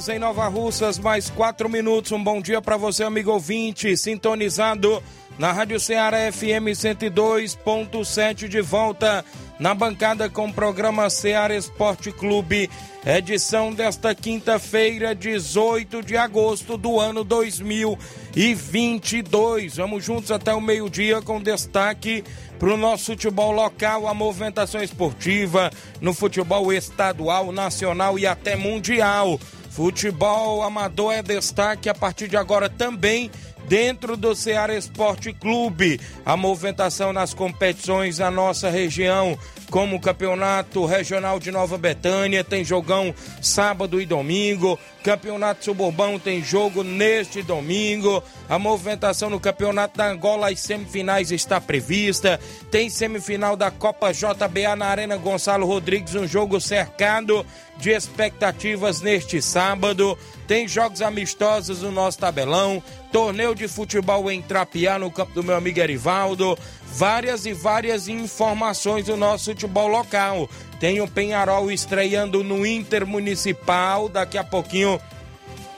Horas em Nova Russas, mais 4 minutos. Um bom dia para você, amigo ouvinte, sintonizado na Rádio Ceará FM 102.7 de volta na bancada com o programa Ceará Esporte Clube, edição desta quinta-feira, 18 de agosto do ano 2022. Vamos juntos até o meio-dia com destaque para o nosso futebol local, a movimentação esportiva no futebol estadual, nacional e até mundial. Futebol amador é destaque a partir de agora também dentro do Ceará Esporte Clube. A movimentação nas competições da nossa região, como o Campeonato Regional de Nova Betânia, tem jogão sábado e domingo. Campeonato Suburbão tem jogo neste domingo. A movimentação no Campeonato da Angola, as semifinais está prevista. Tem semifinal da Copa JBA na Arena Gonçalo Rodrigues, um jogo cercado de expectativas neste sábado. Tem jogos amistosos no nosso tabelão. Torneio de futebol em Trapiá, no campo do meu amigo Erivaldo. Várias e várias informações do nosso futebol local. Tem o Penharol estreando no Intermunicipal. Daqui a pouquinho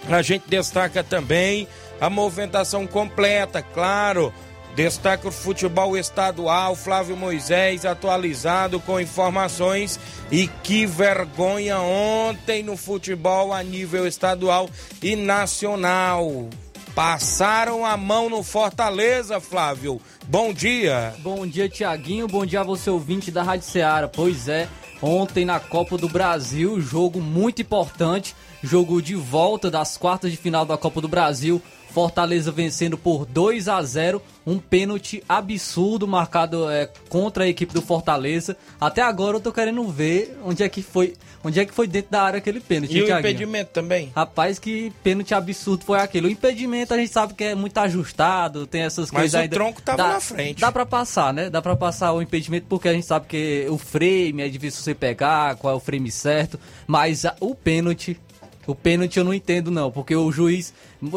a gente destaca também a movimentação completa, claro. Destaca o futebol estadual, Flávio Moisés atualizado com informações. E que vergonha ontem no futebol a nível estadual e nacional. Passaram a mão no Fortaleza, Flávio. Bom dia. Bom dia, Tiaguinho. Bom dia a você, ouvinte da Rádio Ceará. Pois é, ontem na Copa do Brasil, jogo muito importante. Jogo de volta das quartas de final da Copa do Brasil. Fortaleza vencendo por 2 a 0 um pênalti absurdo marcado é, contra a equipe do Fortaleza. Até agora eu tô querendo ver onde é que foi, onde é que foi dentro da área aquele pênalti. E o Thiaguinho. impedimento também? Rapaz, que pênalti absurdo foi aquele. O impedimento a gente sabe que é muito ajustado, tem essas Mas coisas o ainda. tronco tava dá, na frente. Dá pra passar, né? Dá pra passar o impedimento porque a gente sabe que o frame é difícil você pegar, qual é o frame certo. Mas a- o pênalti o pênalti eu não entendo, não, porque o juiz.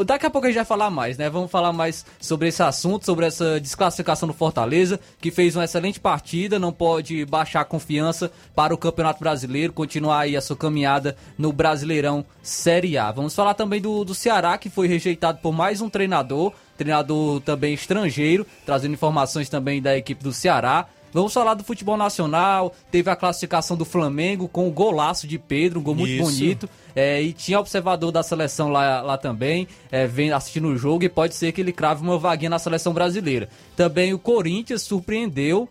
Daqui a pouco a gente vai falar mais, né? Vamos falar mais sobre esse assunto, sobre essa desclassificação do Fortaleza, que fez uma excelente partida, não pode baixar a confiança para o Campeonato Brasileiro, continuar aí a sua caminhada no Brasileirão Série A. Vamos falar também do, do Ceará, que foi rejeitado por mais um treinador, treinador também estrangeiro, trazendo informações também da equipe do Ceará. Vamos falar do futebol nacional. Teve a classificação do Flamengo com o golaço de Pedro, um gol muito Isso. bonito. É, e tinha observador da seleção lá, lá também, é, vem assistindo o jogo e pode ser que ele crave uma vaguinha na seleção brasileira. Também o Corinthians surpreendeu.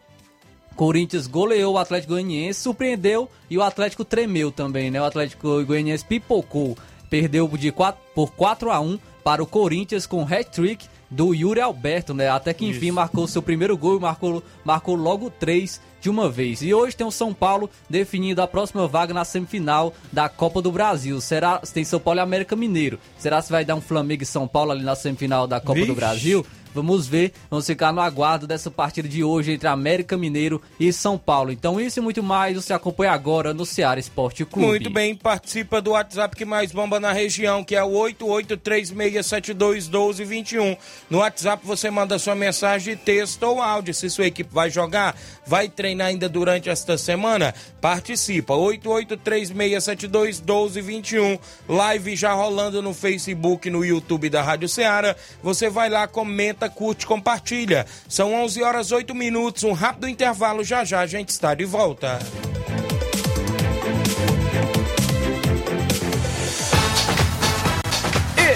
Corinthians goleou o Atlético Goianiense, surpreendeu e o Atlético tremeu também, né? O Atlético Goianiense pipocou, perdeu de 4, por 4 a 1 para o Corinthians com hat-trick do Yuri Alberto, né? Até que enfim marcou seu primeiro gol e marcou, marcou logo três de uma vez. E hoje tem o São Paulo definindo a próxima vaga na semifinal da Copa do Brasil. Será tem São Paulo e América Mineiro. Será se vai dar um Flamengo e São Paulo ali na semifinal da Copa do Vixe. Brasil? Vamos ver, vamos ficar no aguardo dessa partida de hoje entre América Mineiro e São Paulo. Então isso e muito mais você acompanha agora no Ceará Esporte Clube. Muito bem, participa do WhatsApp que mais bomba na região, que é o 8836721221. No WhatsApp você manda sua mensagem de texto ou áudio. Se sua equipe vai jogar, vai treinar ainda durante esta semana, participa. 8836721221. Live já rolando no Facebook, no YouTube da Rádio Ceará. Você vai lá, comenta, curte, compartilha. São 11 horas 8 minutos, um rápido intervalo. Já já a gente está de volta.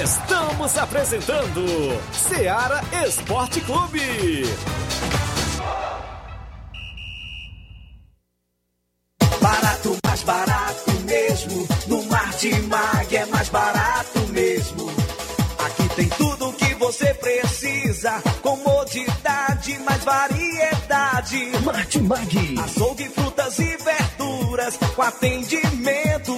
Estamos apresentando Seara Esporte Clube. Barato, mais barato mesmo. No Martimag é mais precisa. Comodidade, mais variedade. Martimag. Açougue, frutas e verduras. Com atendimento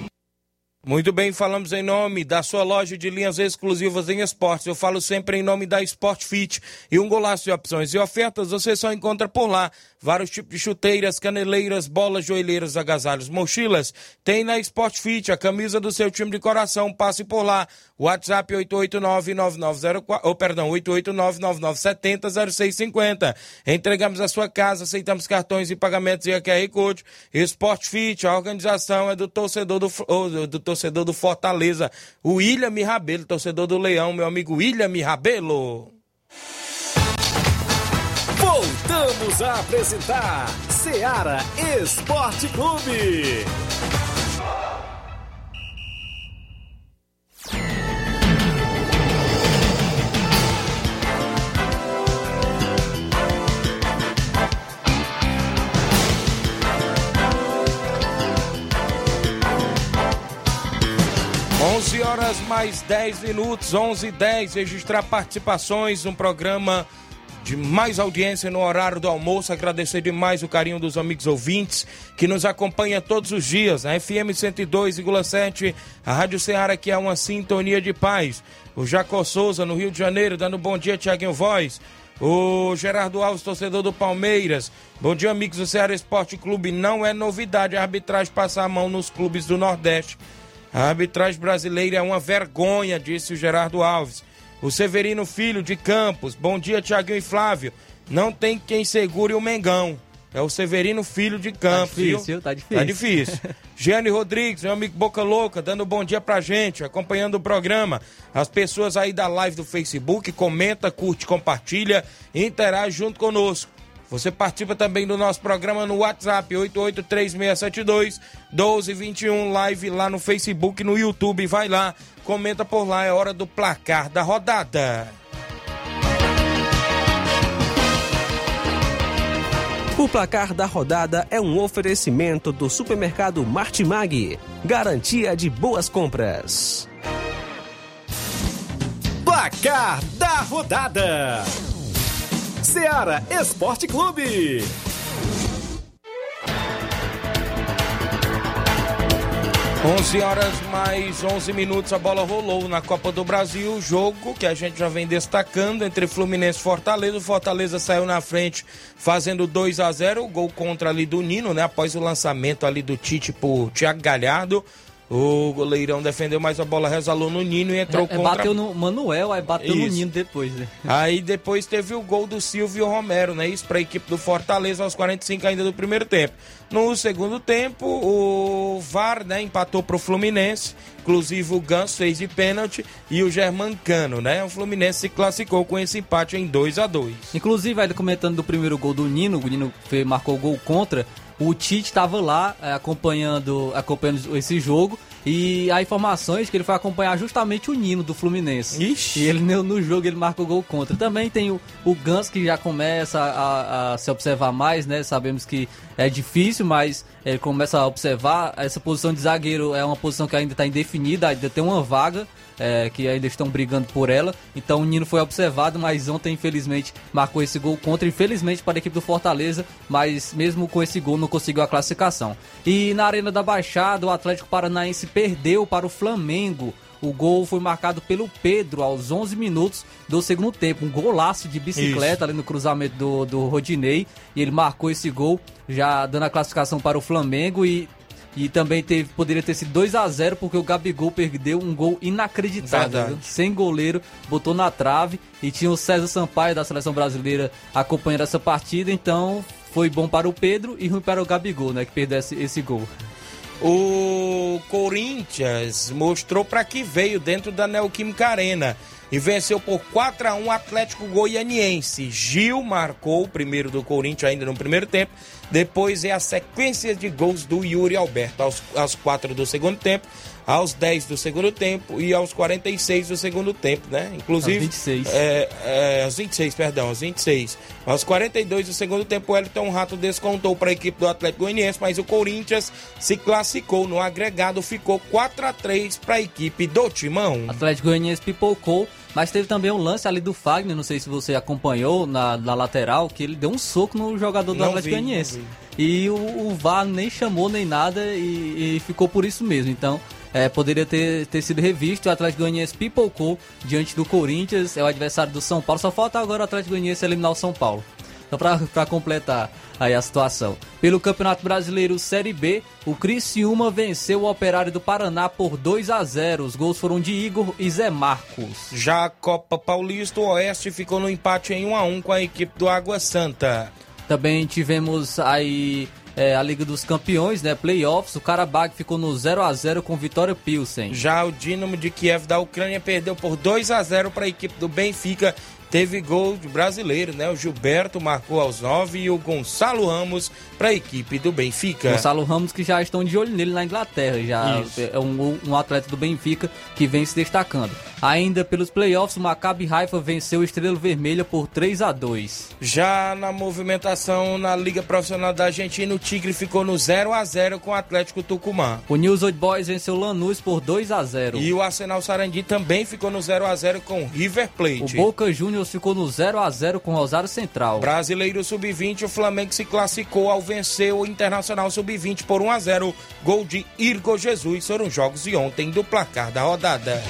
Muito bem, falamos em nome da sua loja de linhas exclusivas em esportes. Eu falo sempre em nome da Sport Fit e um golaço de opções e ofertas você só encontra por lá. Vários tipos de chuteiras, caneleiras, bolas, joelheiras, agasalhos, mochilas. Tem na Sport Fit a camisa do seu time de coração. Passe por lá. WhatsApp 889-9904, ou perdão, 889-9970-0650. Entregamos a sua casa, aceitamos cartões e pagamentos e a QR Code. Sport Fit, a organização é do torcedor do, ou, do torcedor do Fortaleza, o William Rabelo, torcedor do Leão, meu amigo William Rabelo. Voltamos a apresentar Seara Esporte Clube. 11 horas mais 10 minutos, 11 e 10. Registrar participações no programa de mais audiência no horário do almoço. Agradecer demais o carinho dos amigos ouvintes que nos acompanham todos os dias. A FM 102,7, a Rádio Ceará, que é uma sintonia de paz. O Jacó Souza, no Rio de Janeiro, dando bom dia, Tiaguinho Voz. O Gerardo Alves, torcedor do Palmeiras. Bom dia, amigos do Ceará Esporte Clube. Não é novidade a arbitragem passar a mão nos clubes do Nordeste. A arbitragem brasileira é uma vergonha, disse o Gerardo Alves. O Severino Filho de Campos. Bom dia, Tiaguinho e Flávio. Não tem quem segure o Mengão. É o Severino Filho de Campos. Tá difícil, viu? tá difícil. Tá difícil. Giane Rodrigues, meu amigo Boca Louca, dando um bom dia pra gente, acompanhando o programa. As pessoas aí da live do Facebook, comenta, curte, compartilha interage junto conosco. Você participa também do nosso programa no WhatsApp 883672 1221 live lá no Facebook, no YouTube. Vai lá, comenta por lá, é hora do placar da rodada. O placar da rodada é um oferecimento do supermercado Martimag. Garantia de boas compras. Placar da rodada: Seara Esporte Clube. 11 horas mais 11 minutos, a bola rolou na Copa do Brasil, jogo que a gente já vem destacando entre Fluminense e Fortaleza. O Fortaleza saiu na frente fazendo 2 a 0 o gol contra ali do Nino, né? Após o lançamento ali do Tite por Thiago Galhardo. O goleirão defendeu, mas a bola resvalou no Nino e entrou É, é, contra... bateu no Manuel, aí bateu no Isso. Nino depois, né? Aí depois teve o gol do Silvio Romero, né? Isso para a equipe do Fortaleza aos 45 ainda do primeiro tempo. No segundo tempo, o VAR, né, empatou pro Fluminense. Inclusive o Ganso fez de pênalti e o Germancano, né? O Fluminense se classificou com esse empate em 2 a 2. Inclusive, ainda comentando do primeiro gol do Nino, o Nino marcou o gol contra. O Tite estava lá eh, acompanhando, acompanhando esse jogo e há informações que ele foi acompanhar justamente o Nino do Fluminense. Ixi. E ele no, no jogo ele marcou gol contra. Também tem o, o Gans que já começa a, a se observar mais, né? Sabemos que é difícil, mas ele começa a observar. Essa posição de zagueiro é uma posição que ainda está indefinida, ainda tem uma vaga é, que ainda estão brigando por ela. Então o Nino foi observado, mas ontem, infelizmente, marcou esse gol contra. Infelizmente para a equipe do Fortaleza, mas mesmo com esse gol não conseguiu a classificação. E na Arena da Baixada, o Atlético Paranaense perdeu para o Flamengo. O gol foi marcado pelo Pedro aos 11 minutos do segundo tempo. Um golaço de bicicleta ali no cruzamento do, do Rodinei. E ele marcou esse gol, já dando a classificação para o Flamengo. E E também teve, poderia ter sido 2 a 0 porque o Gabigol perdeu um gol inacreditável. Sem goleiro, botou na trave e tinha o César Sampaio da seleção brasileira acompanhando essa partida, então foi bom para o Pedro e ruim para o Gabigol, né, que perdeu esse, esse gol. O Corinthians mostrou para que veio dentro da Neoquímica Arena e venceu por 4 a 1 o Atlético Goianiense. Gil marcou o primeiro do Corinthians ainda no primeiro tempo. Depois é a sequência de gols do Yuri Alberto aos, aos 4 do segundo tempo, aos 10 do segundo tempo e aos 46 do segundo tempo, né? Inclusive. Aos 26. É, é, aos 26, perdão, aos 26. Aos 42 do segundo tempo, o Elton Rato descontou para a equipe do Atlético Goianiense, mas o Corinthians se classificou no agregado, ficou 4 a 3 para a equipe do Timão. Atlético Goianiense pipocou, mas teve também um lance ali do Fagner, não sei se você acompanhou na, na lateral, que ele deu um soco no jogador do Não Atlético Goianiense. E o, o VAR nem chamou nem nada e, e ficou por isso mesmo. Então, é, poderia ter, ter sido revisto. O Atlético Goianiense pipocou diante do Corinthians, é o adversário do São Paulo. Só falta agora o Atlético Goianiense eliminar o São Paulo. Só para completar aí a situação. Pelo Campeonato Brasileiro Série B, o Criciúma venceu o Operário do Paraná por 2 a 0. Os gols foram de Igor e Zé Marcos. Já a Copa Paulista, o Oeste ficou no empate em 1 a 1 com a equipe do Água Santa. Também tivemos aí é, a Liga dos Campeões, né? Playoffs. O Karabakh ficou no 0 a 0 com Vitória Pilsen. Já o Dinamo de Kiev da Ucrânia perdeu por 2 a 0 para a equipe do Benfica. Teve gol de brasileiro, né? O Gilberto marcou aos 9 e o Gonçalo Ramos para a equipe do Benfica. Gonçalo Ramos que já estão de olho nele na Inglaterra, já Isso. é um, um atleta do Benfica que vem se destacando. Ainda pelos playoffs, o Maccabi Haifa venceu o Estrela Vermelha por 3 a 2. Já na movimentação na Liga Profissional da Argentina, o Tigre ficou no 0 a 0 com o Atlético Tucumã. O News Old Boys venceu o Lanús por 2 a 0. E o Arsenal Sarandi também ficou no 0 a 0 com o River O Plate. Boca Juniors ficou no 0 a 0 com o Rosário Central. Brasileiro Sub-20, o Flamengo se classificou ao vencer o Internacional Sub-20 por 1 a 0 Gol de Irgo Jesus. Foram jogos de ontem do placar da rodada.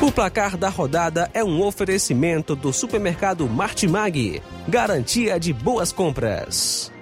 O placar da rodada é um oferecimento do supermercado Martimag. Garantia de boas compras.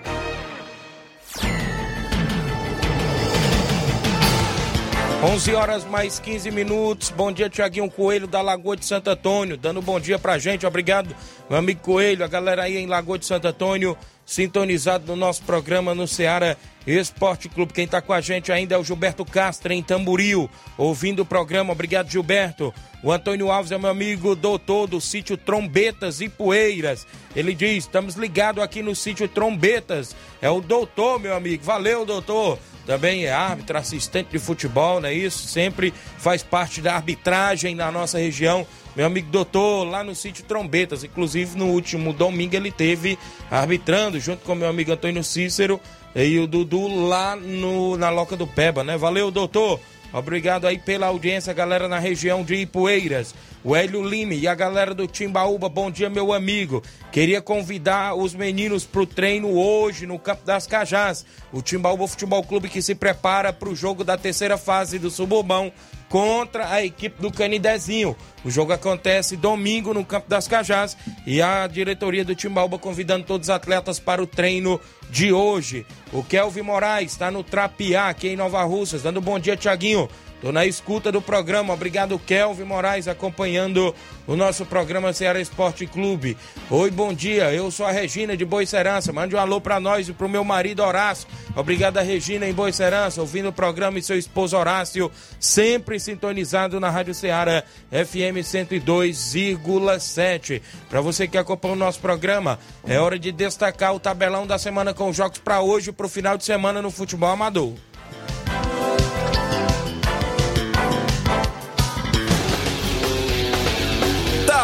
Onze horas mais 15 minutos. Bom dia, Tiaguinho Coelho da Lagoa de Santo Antônio, dando bom dia pra gente. Obrigado, meu amigo Coelho, a galera aí em Lagoa de Santo Antônio, sintonizado no nosso programa no Ceará Esporte Clube. Quem tá com a gente ainda é o Gilberto Castro em Tamburil, ouvindo o programa. Obrigado, Gilberto. O Antônio Alves é meu amigo doutor do sítio Trombetas e Poeiras. Ele diz: estamos ligados aqui no sítio Trombetas. É o doutor, meu amigo. Valeu, doutor. Também é árbitro, assistente de futebol, não é isso? Sempre faz parte da arbitragem na nossa região. Meu amigo doutor, lá no sítio Trombetas. Inclusive, no último domingo, ele teve arbitrando junto com meu amigo Antônio Cícero e o Dudu lá no, na Loca do Peba, né? Valeu, doutor. Obrigado aí pela audiência, galera na região de Ipueiras. O Hélio Lime e a galera do Timbaúba, bom dia, meu amigo. Queria convidar os meninos pro treino hoje no Campo das Cajás. O Timbaúba Futebol Clube que se prepara pro jogo da terceira fase do Suburbão contra a equipe do Canidezinho. O jogo acontece domingo no Campo das Cajás e a diretoria do Timbaúba convidando todos os atletas para o treino de hoje. O Kelvin Moraes está no Trapiá, aqui em Nova Russas, dando bom dia, Tiaguinho. Tô na escuta do programa. Obrigado, Kelvin Moraes, acompanhando o nosso programa Ceará Esporte Clube. Oi, bom dia. Eu sou a Regina de Boicerança. Mande um alô pra nós e pro meu marido Horácio. Obrigado, a Regina em Boicerança, ouvindo o programa e seu esposo Horácio, sempre sintonizado na Rádio Ceará FM 102,7. Para você que acompanha o nosso programa, é hora de destacar o tabelão da semana com jogos para hoje e pro final de semana no futebol amador.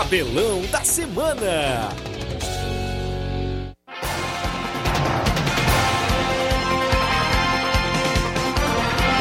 Tabelão da semana.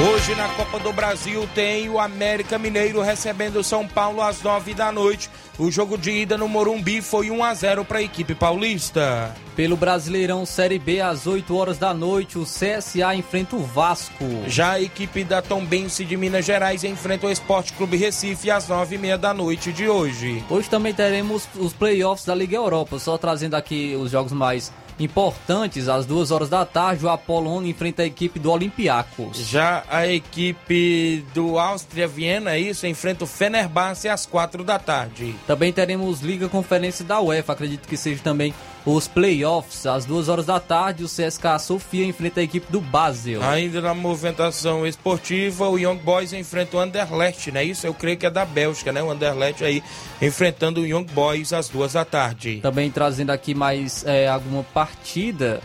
Hoje na Copa do Brasil tem o América Mineiro recebendo o São Paulo às nove da noite. O jogo de ida no Morumbi foi 1 a 0 para a equipe paulista. Pelo Brasileirão Série B, às 8 horas da noite, o CSA enfrenta o Vasco. Já a equipe da Tombense de Minas Gerais enfrenta o Esporte Clube Recife às nove e meia da noite de hoje. Hoje também teremos os playoffs da Liga Europa, só trazendo aqui os jogos mais importantes. Às duas horas da tarde, o Apolônio enfrenta a equipe do Olympiacos. Já a equipe do Áustria Viena, isso, enfrenta o Fenerbahçe às quatro da tarde. Também teremos Liga Conferência da UEFA, acredito que seja também os playoffs. Às duas horas da tarde, o CSKA Sofia enfrenta a equipe do Basel. Ainda na movimentação esportiva, o Young Boys enfrenta o Anderlecht, né? Isso eu creio que é da Bélgica, né? O Anderlecht aí enfrentando o Young Boys às duas da tarde. Também trazendo aqui mais é, alguma partida.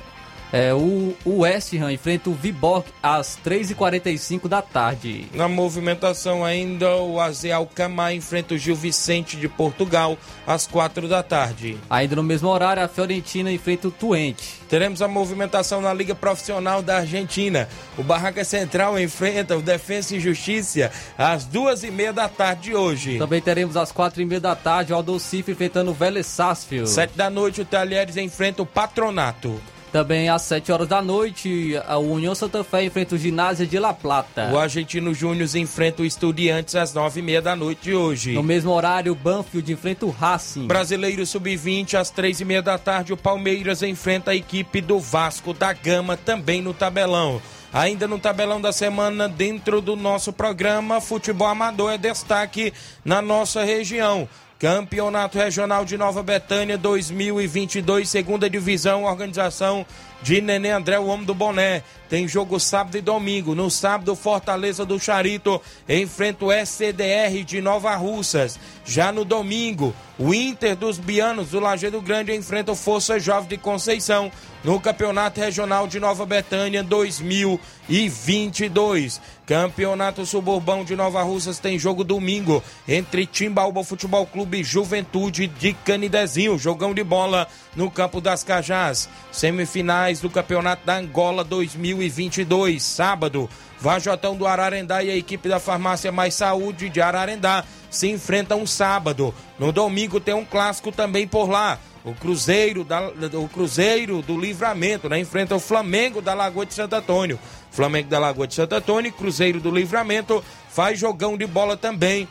É, o, o West Ham enfrenta o Viborg às 3h45 da tarde. Na movimentação ainda, o AZ Alcamar enfrenta o Gil Vicente de Portugal às quatro da tarde. Ainda no mesmo horário, a Fiorentina enfrenta o Twente. Teremos a movimentação na Liga Profissional da Argentina. O Barraca Central enfrenta o Defensa e Justiça às duas e meia da tarde de hoje. Também teremos às quatro e meia da tarde o Aldo Cif enfrentando o Vélez Sarsfield. Sete da noite, o Talheres enfrenta o Patronato. Também às 7 horas da noite, a União Santa Fé enfrenta o Ginásio de La Plata. O Argentino Júnior enfrenta o Estudiantes às nove e meia da noite de hoje. No mesmo horário, o Banfield enfrenta o Racing. Brasileiro Sub-20 às três e meia da tarde, o Palmeiras enfrenta a equipe do Vasco da Gama, também no tabelão. Ainda no tabelão da semana, dentro do nosso programa, futebol amador é destaque na nossa região. Campeonato Regional de Nova Betânia 2022, segunda divisão, organização de Nenê André, o homem do boné. Tem jogo sábado e domingo. No sábado, Fortaleza do Charito enfrenta o SCDR de Nova Russas. Já no domingo, o Inter dos Bianos do Lajeado Grande enfrenta o Força Jovem de Conceição no Campeonato Regional de Nova Betânia 2022. Campeonato Suburbão de Nova Russas tem jogo domingo entre Timbaúba Futebol Clube e Juventude de Canidezinho. Jogão de bola no Campo das Cajás. Semifinais do Campeonato da Angola 2022. Sábado, Vajotão do Ararendá e a equipe da Farmácia Mais Saúde de Ararendá se enfrentam sábado. No domingo tem um clássico também por lá. O Cruzeiro, da, o Cruzeiro do Livramento, né? Enfrenta o Flamengo da Lagoa de Santo Antônio. Flamengo da Lagoa de Santo Antônio, Cruzeiro do Livramento, faz jogão de bola também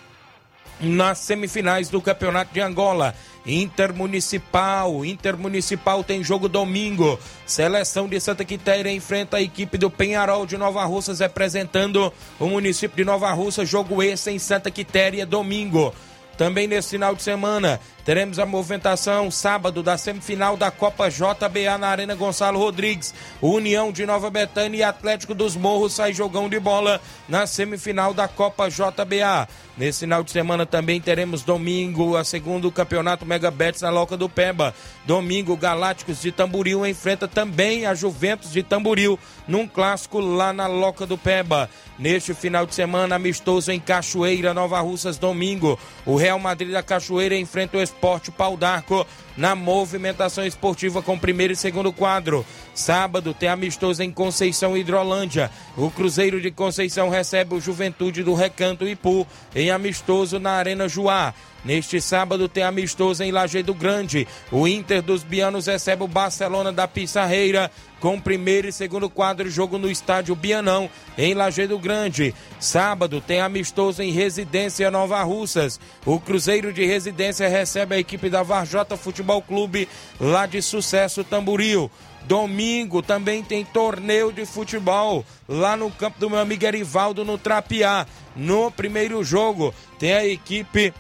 nas semifinais do Campeonato de Angola. Intermunicipal, Intermunicipal tem jogo domingo. Seleção de Santa Quitéria enfrenta a equipe do Penharol de Nova Russas, representando o município de Nova Russa. Jogo esse em Santa Quitéria, domingo. Também nesse final de semana, teremos a movimentação sábado da semifinal da Copa JBA na Arena Gonçalo Rodrigues. União de Nova Betânia e Atlético dos Morros sai jogão de bola na semifinal da Copa JBA. Nesse final de semana também teremos domingo a segundo campeonato Mega Bets na Loca do Peba. Domingo, Galácticos de Tamboril enfrenta também a Juventus de Tamboril num clássico lá na Loca do Peba. Neste final de semana, amistoso em Cachoeira, Nova Russas, domingo. O Real Madrid da Cachoeira enfrenta o Esporte Pau d'Arco na movimentação esportiva com primeiro e segundo quadro. Sábado tem amistoso em Conceição Hidrolândia. O Cruzeiro de Conceição recebe o Juventude do Recanto Ipu em amistoso na Arena Juá. Neste sábado tem amistoso em Lajeado Grande. O Inter dos Bianos recebe o Barcelona da Pissarreira com primeiro e segundo quadro jogo no estádio Bianão em Lajeado Grande. Sábado tem amistoso em Residência Nova Russas. O Cruzeiro de Residência recebe a equipe da Varjota Futebol Clube lá de Sucesso Tamboril. Domingo também tem torneio de futebol lá no campo do meu amigo Erivaldo no Trapiá. No primeiro jogo tem a equipe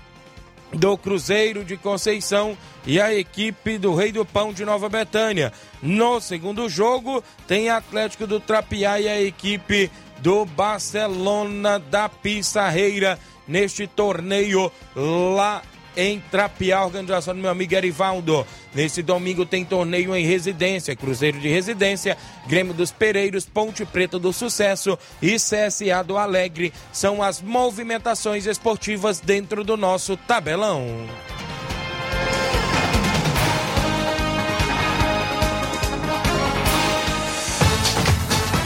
do Cruzeiro de Conceição e a equipe do Rei do Pão de Nova Betânia. No segundo jogo, tem Atlético do Trapiá e a equipe do Barcelona da Pissarreira neste torneio lá em Trapiá, organização do meu amigo Erivaldo. Nesse domingo tem torneio em residência, Cruzeiro de Residência, Grêmio dos Pereiros, Ponte Preta do Sucesso e CSA do Alegre. São as movimentações esportivas dentro do nosso tabelão.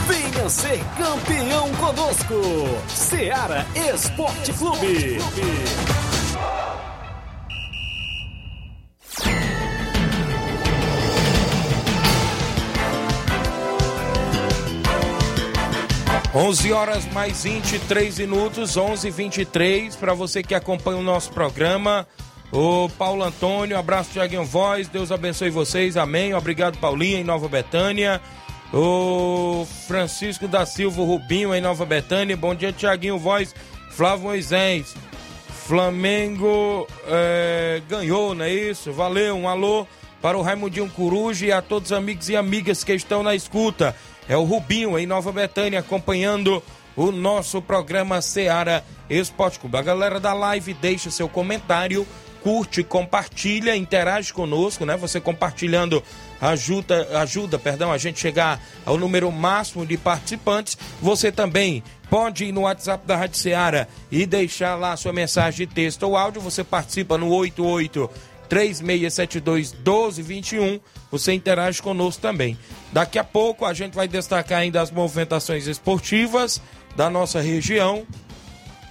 Venha ser campeão conosco. Seara Esporte Clube. 11 horas mais 23 minutos, 11 23 para você que acompanha o nosso programa. O Paulo Antônio, abraço Tiaguinho Voz, Deus abençoe vocês, amém. Obrigado, Paulinha, em Nova Betânia. O Francisco da Silva Rubinho, em Nova Betânia. Bom dia, Tiaguinho Voz, Flávio Moisés. Flamengo é, ganhou, não é isso? Valeu, um alô para o Raimundinho Coruja e a todos os amigos e amigas que estão na escuta. É o Rubinho, em Nova Betânia, acompanhando o nosso programa Seara Esporte Clube. A galera da live deixa seu comentário, curte, compartilha, interage conosco, né? Você compartilhando ajuda, ajuda, perdão, a gente chegar ao número máximo de participantes. Você também pode ir no WhatsApp da Rádio Seara e deixar lá sua mensagem de texto ou áudio. Você participa no 88 3672 1221. Você interage conosco também. Daqui a pouco a gente vai destacar ainda as movimentações esportivas da nossa região.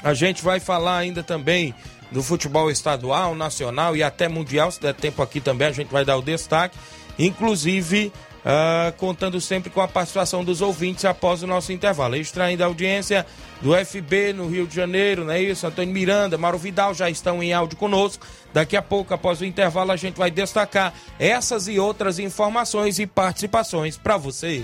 A gente vai falar ainda também do futebol estadual, nacional e até mundial. Se der tempo aqui também, a gente vai dar o destaque. Inclusive, uh, contando sempre com a participação dos ouvintes após o nosso intervalo. Extraindo a audiência do FB no Rio de Janeiro, não é isso? Antônio Miranda, Mauro Vidal já estão em áudio conosco. Daqui a pouco, após o intervalo, a gente vai destacar essas e outras informações e participações para você.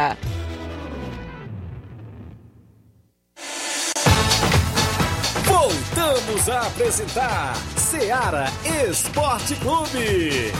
Voltamos a apresentar Seara Esporte Clube.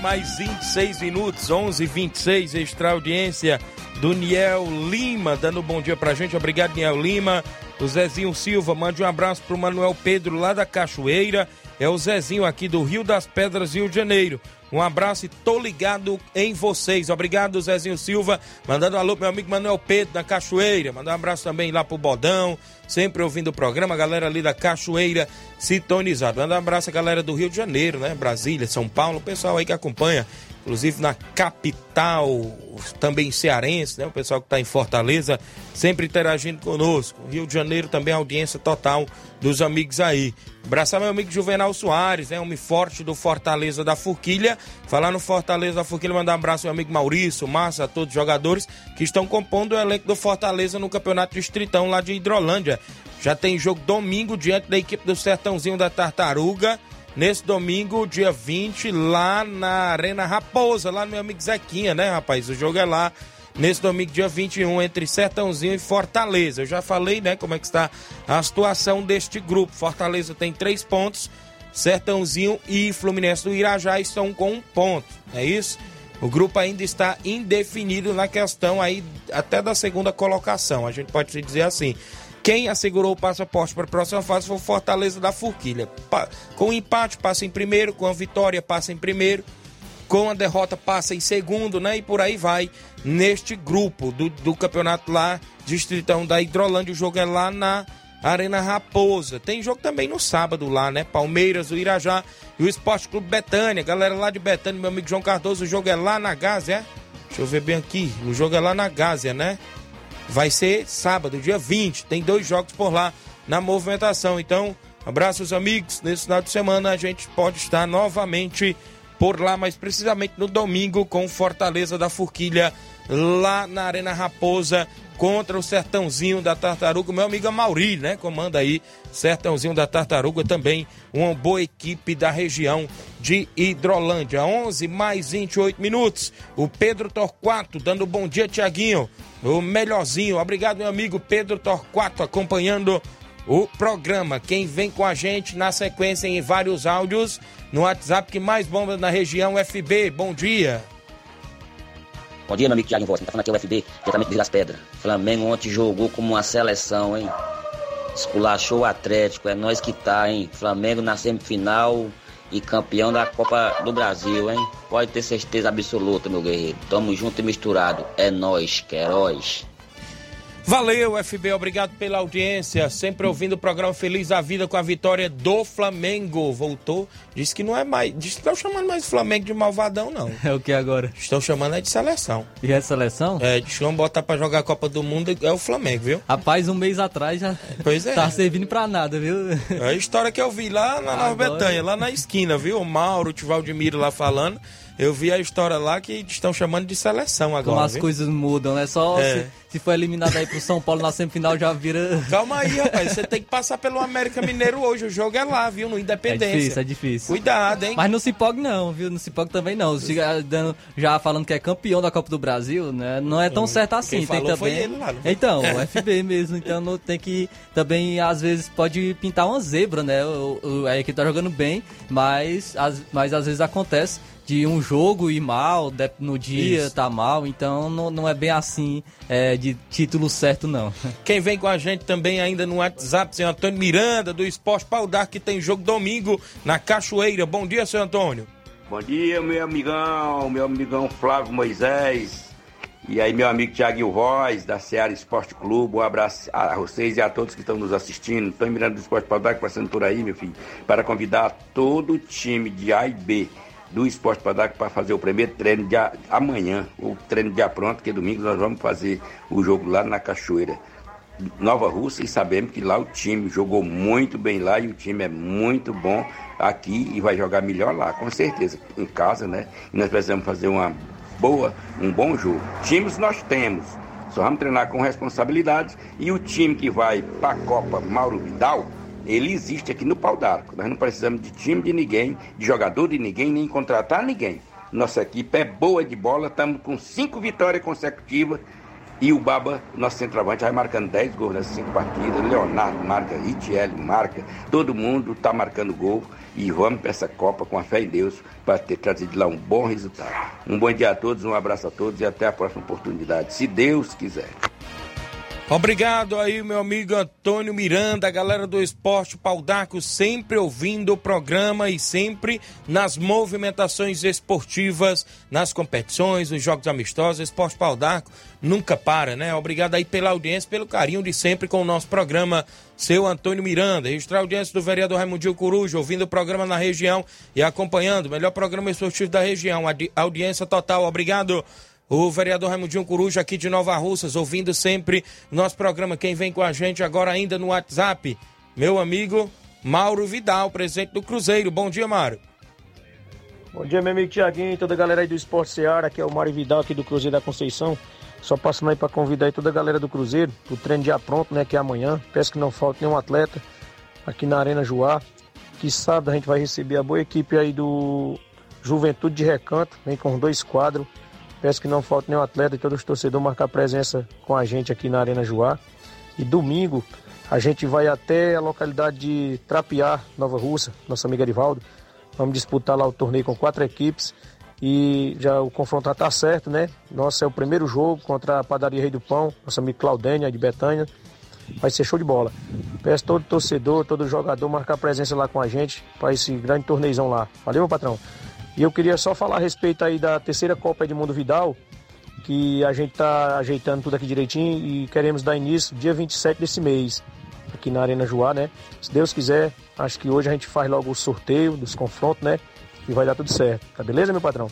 Mais 26 minutos, 11 26 extra audiência do Niel Lima, dando um bom dia pra gente. Obrigado, Niel Lima. O Zezinho Silva, mande um abraço pro Manuel Pedro lá da Cachoeira. É o Zezinho aqui do Rio das Pedras, Rio de Janeiro. Um abraço e tô ligado em vocês. Obrigado, Zezinho Silva. Mandando um alô pro meu amigo Manuel Pedro da Cachoeira. Mandar um abraço também lá pro Bodão. Sempre ouvindo o programa. A galera ali da Cachoeira sintonizado. Manda um abraço a galera do Rio de Janeiro, né? Brasília, São Paulo. O pessoal aí que acompanha. Inclusive na capital, também cearense, né? O pessoal que está em Fortaleza, sempre interagindo conosco. Rio de Janeiro também, audiência total dos amigos aí. Abraçar meu amigo Juvenal Soares, né? Homem forte do Fortaleza da Forquilha. Falar no Fortaleza da Forquilha, mandar um abraço ao meu amigo Maurício, Massa, a todos os jogadores que estão compondo o elenco do Fortaleza no Campeonato Distritão lá de Hidrolândia. Já tem jogo domingo diante da equipe do Sertãozinho da Tartaruga. Nesse domingo, dia 20, lá na Arena Raposa, lá no meu amigo Zequinha, né, rapaz? O jogo é lá nesse domingo, dia 21, entre Sertãozinho e Fortaleza. Eu já falei, né, como é que está a situação deste grupo. Fortaleza tem três pontos, Sertãozinho e Fluminense do Irajá estão com um ponto, é isso? O grupo ainda está indefinido na questão aí até da segunda colocação, a gente pode dizer assim. Quem assegurou o passaporte para a próxima fase foi o Fortaleza da Forquilha. Com o empate passa em primeiro, com a vitória passa em primeiro, com a derrota passa em segundo, né? E por aí vai neste grupo do, do campeonato lá, Distritão da Hidrolândia. O jogo é lá na Arena Raposa. Tem jogo também no sábado lá, né? Palmeiras, o Irajá e o Esporte Clube Betânia. Galera lá de Betânia, meu amigo João Cardoso, o jogo é lá na Gásia. Deixa eu ver bem aqui. O jogo é lá na Gásia, né? Vai ser sábado, dia 20. Tem dois jogos por lá na movimentação. Então, abraços, amigos. Nesse final de semana a gente pode estar novamente por lá, mas precisamente no domingo com Fortaleza da Forquilha lá na Arena Raposa contra o Sertãozinho da Tartaruga. Meu amigo Mauri, né? Comanda aí Sertãozinho da Tartaruga também, uma boa equipe da região de Hidrolândia. 11 mais 28 minutos. O Pedro Torquato dando bom dia, Tiaguinho. O melhorzinho. Obrigado, meu amigo Pedro Torquato, acompanhando o programa. Quem vem com a gente na sequência em vários áudios no WhatsApp que mais bomba na região FB. Bom dia. Bom dia, meu amigo Thiago Voz. Tá falando aqui o FB, diretamente de Vilas Pedras. Flamengo ontem jogou como uma seleção, hein? Esculachou o Atlético, é nós que tá, hein? Flamengo na semifinal e campeão da Copa do Brasil, hein? Pode ter certeza absoluta, meu guerreiro. Tamo junto e misturado. É nós, Queiroz. Valeu, FB, obrigado pela audiência. Sempre ouvindo o programa Feliz da Vida com a vitória do Flamengo. Voltou, disse que não é mais. Disse que estão chamando mais Flamengo de malvadão, não. É o que agora? Estão chamando é de seleção. E é seleção? É, que vão botar pra jogar a Copa do Mundo é o Flamengo, viu? Rapaz, um mês atrás já Pois é. tá servindo pra nada, viu? É a história que eu vi lá na Nova Agora- Betânia, lá na esquina, viu? O Mauro, o Tivaldemiro lá falando. Eu vi a história lá que estão chamando de seleção agora. Como as viu? coisas mudam, né? Só É. se, se for eliminado aí pro São Paulo na semifinal já vira. Calma aí, rapaz. Você tem que passar pelo América Mineiro hoje. O jogo é lá, viu? No É Independência. difícil, é difícil. Cuidado, hein? Mas no Cipog não, viu? No Cipog também não. Chega dando, já falando que é campeão da Copa do Brasil, né? Não é tão certo assim. Quem tem também. foi ele lá, foi? Então, o FB mesmo. Então não tem que. Também, às vezes, pode pintar uma zebra, né? O, o- a equipe tá jogando bem, mas, às- mas às vezes acontece de um jogo ir mal, de- no dia Isso. tá mal, então não, não é bem assim é, de título certo, não. Quem vem com a gente também ainda no WhatsApp, seu Antônio Miranda, do Esporte Pau d'Arco, que tem jogo domingo na Cachoeira. Bom dia, seu Antônio. Bom dia, meu amigão, meu amigão Flávio Moisés. E aí, meu amigo Tiaguinho Voz, da Seara Esporte Clube. Um abraço a vocês e a todos que estão nos assistindo. Estou mirando do Esporte Paulo passando por aí, meu filho, para convidar todo o time de A e B do Esporte Padac para fazer o primeiro treino de a- amanhã, o treino de pronto, que domingo nós vamos fazer o jogo lá na Cachoeira. Nova Rússia e sabemos que lá o time jogou muito bem lá e o time é muito bom aqui e vai jogar melhor lá, com certeza, em casa, né? E nós precisamos fazer uma boa, um bom jogo. Times nós temos, só vamos treinar com responsabilidade e o time que vai para a Copa Mauro Vidal, ele existe aqui no Pau d'Arco. Nós não precisamos de time de ninguém, de jogador de ninguém, nem contratar ninguém. Nossa equipe é boa de bola, estamos com cinco vitórias consecutivas e o Baba, nosso centroavante, vai marcando 10 gols nessas cinco partidas. Leonardo marca, Ritiel marca, todo mundo está marcando gol. E vamos para essa Copa com a fé em Deus para ter trazido lá um bom resultado. Um bom dia a todos, um abraço a todos e até a próxima oportunidade, se Deus quiser. Obrigado aí, meu amigo Antônio Miranda, galera do Esporte Paudaco, sempre ouvindo o programa e sempre nas movimentações esportivas, nas competições, nos jogos amistosos. Esporte Paudaco nunca para, né? Obrigado aí pela audiência, pelo carinho de sempre com o nosso programa. Seu Antônio Miranda, registrar a audiência do vereador Raimundinho Coruja, ouvindo o programa na região e acompanhando o melhor programa esportivo da região. Adi- Audiência total, obrigado. O vereador Raimundinho Coruja aqui de Nova Russas, ouvindo sempre nosso programa. Quem vem com a gente agora ainda no WhatsApp, meu amigo Mauro Vidal, presidente do Cruzeiro. Bom dia, Mário. Bom dia, meu amigo Tiaguinho, toda a galera aí do Esporte Seara, aqui é o Mário Vidal, aqui do Cruzeiro da Conceição. Só passando aí para convidar aí toda a galera do Cruzeiro, pro treino já pronto, né, que é amanhã. Peço que não falte nenhum atleta aqui na Arena Joá. Que sábado a gente vai receber a boa equipe aí do Juventude de Recanto, vem com dois quadros. Peço que não falte nenhum atleta e todos os torcedores marcar presença com a gente aqui na Arena Joá. E domingo a gente vai até a localidade de Trapiá, Nova Russa, nosso amigo Arivaldo. Vamos disputar lá o torneio com quatro equipes e já o confronto já tá certo, né? Nosso é o primeiro jogo contra a Padaria Rei do Pão, nosso amigo Claudênia de Betânia. Vai ser show de bola. Peço todo torcedor, todo jogador marcar presença lá com a gente para esse grande torneizão lá. Valeu, meu patrão. E eu queria só falar a respeito aí da terceira Copa Edmundo Vidal, que a gente tá ajeitando tudo aqui direitinho e queremos dar início dia 27 desse mês, aqui na Arena Joá, né? Se Deus quiser, acho que hoje a gente faz logo o sorteio dos confrontos, né? E vai dar tudo certo. Tá beleza, meu patrão?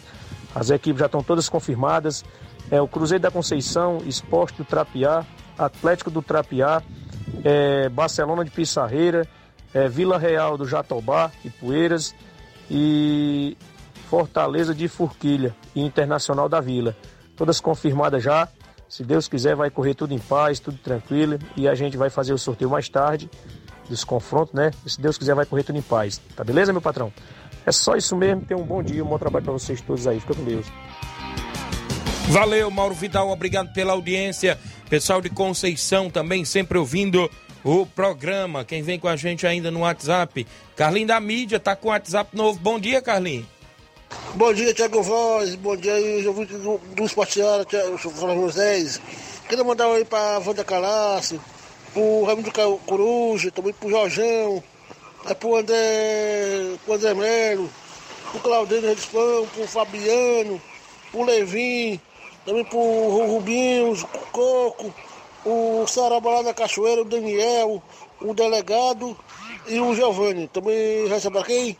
As equipes já estão todas confirmadas. É o Cruzeiro da Conceição, Esporte do Trapiá, Atlético do Trapiá, é, Barcelona de Pissarreira, é, Vila Real do Jatobá e Poeiras e Fortaleza de Forquilha e Internacional da Vila. todas confirmadas já. Se Deus quiser, vai correr tudo em paz, tudo tranquilo. E a gente vai fazer o sorteio mais tarde dos confrontos, né? Se Deus quiser, vai correr tudo em paz. Tá beleza, meu patrão? É só isso mesmo. Tenham um bom dia, um bom trabalho para vocês todos aí. Fica com Deus. Valeu, Mauro Vidal, obrigado pela audiência. Pessoal de Conceição também sempre ouvindo o programa. Quem vem com a gente ainda no WhatsApp, Carlinho da mídia, tá com o WhatsApp novo. Bom dia, Carlinho. Bom dia, Tiago Voz. Bom dia aí, ouvintes do, do Esporteário, Flávio Moisés. Quero mandar um aí pra Wanda Calaço, pro Raimundo Coruja, também pro Jorjão, aí pro André, pro André Melo, pro Claudino Redispão, pro Fabiano, pro Levin, também pro Rubinho, o Coco, o Saraba lá da Cachoeira, o Daniel, o delegado e o Giovanni. Também recebe pra quem?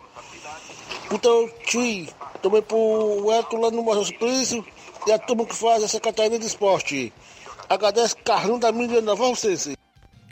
Teu tio, também pro Elton lá no Morro Suplício e a turma que faz essa Catarina de Esporte. Agradece Carlinho da mídia Nova Rocense.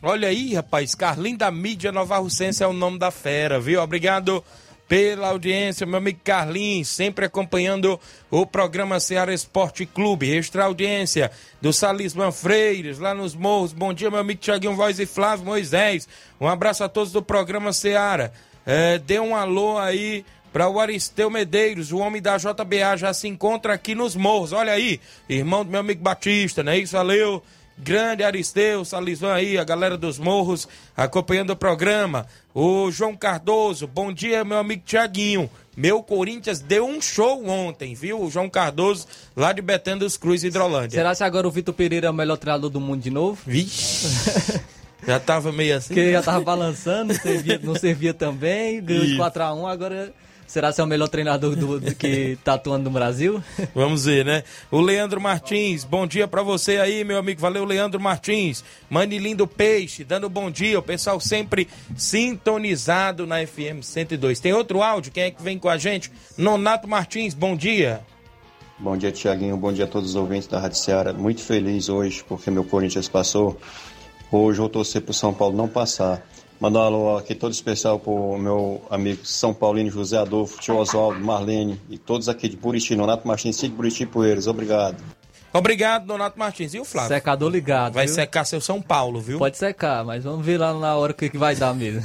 Olha aí, rapaz, Carlinho da mídia Nova Rocense é o nome da fera, viu? Obrigado pela audiência, meu amigo Carlinhos, sempre acompanhando o programa Ceará Esporte Clube. Extra audiência do Salisman Freires, lá nos morros. Bom dia, meu amigo Tiaguinho Voz e Flávio Moisés. Um abraço a todos do programa Ceará. É, dê um alô aí para o Aristeu Medeiros, o homem da JBA já se encontra aqui nos morros. Olha aí, irmão do meu amigo Batista, não é isso? Valeu. Grande Aristeu, Salizão aí, a galera dos morros acompanhando o programa. O João Cardoso, bom dia, meu amigo Tiaguinho. Meu Corinthians deu um show ontem, viu? O João Cardoso, lá de Betânia dos Cruz, Hidrolândia. Será que agora o Vitor Pereira é o melhor treinador do mundo de novo? Vixe. Já tava meio assim. Porque já tava balançando, não servia, não servia também, ganhou de 4x1, agora Será que é o melhor treinador do, do que tá atuando no Brasil? Vamos ver, né? O Leandro Martins, bom dia para você aí, meu amigo. Valeu, Leandro Martins. Manilindo Peixe, dando bom dia. O pessoal sempre sintonizado na FM 102. Tem outro áudio? Quem é que vem com a gente? Nonato Martins, bom dia. Bom dia, Tiaguinho. Bom dia a todos os ouvintes da Rádio Ceará. Muito feliz hoje porque meu Corinthians passou. Hoje eu vou torcer pro São Paulo não passar. Mandar um alô aqui todo especial pro meu amigo São Paulino José Adolfo, tio Oswaldo, Marlene e todos aqui de Buriti, Nonato Martins, de Buriti Poeiras. Obrigado. Obrigado, Donato Martins. E o Flávio? Secador ligado. Vai viu? secar seu São Paulo, viu? Pode secar, mas vamos ver lá na hora o que, que vai dar mesmo.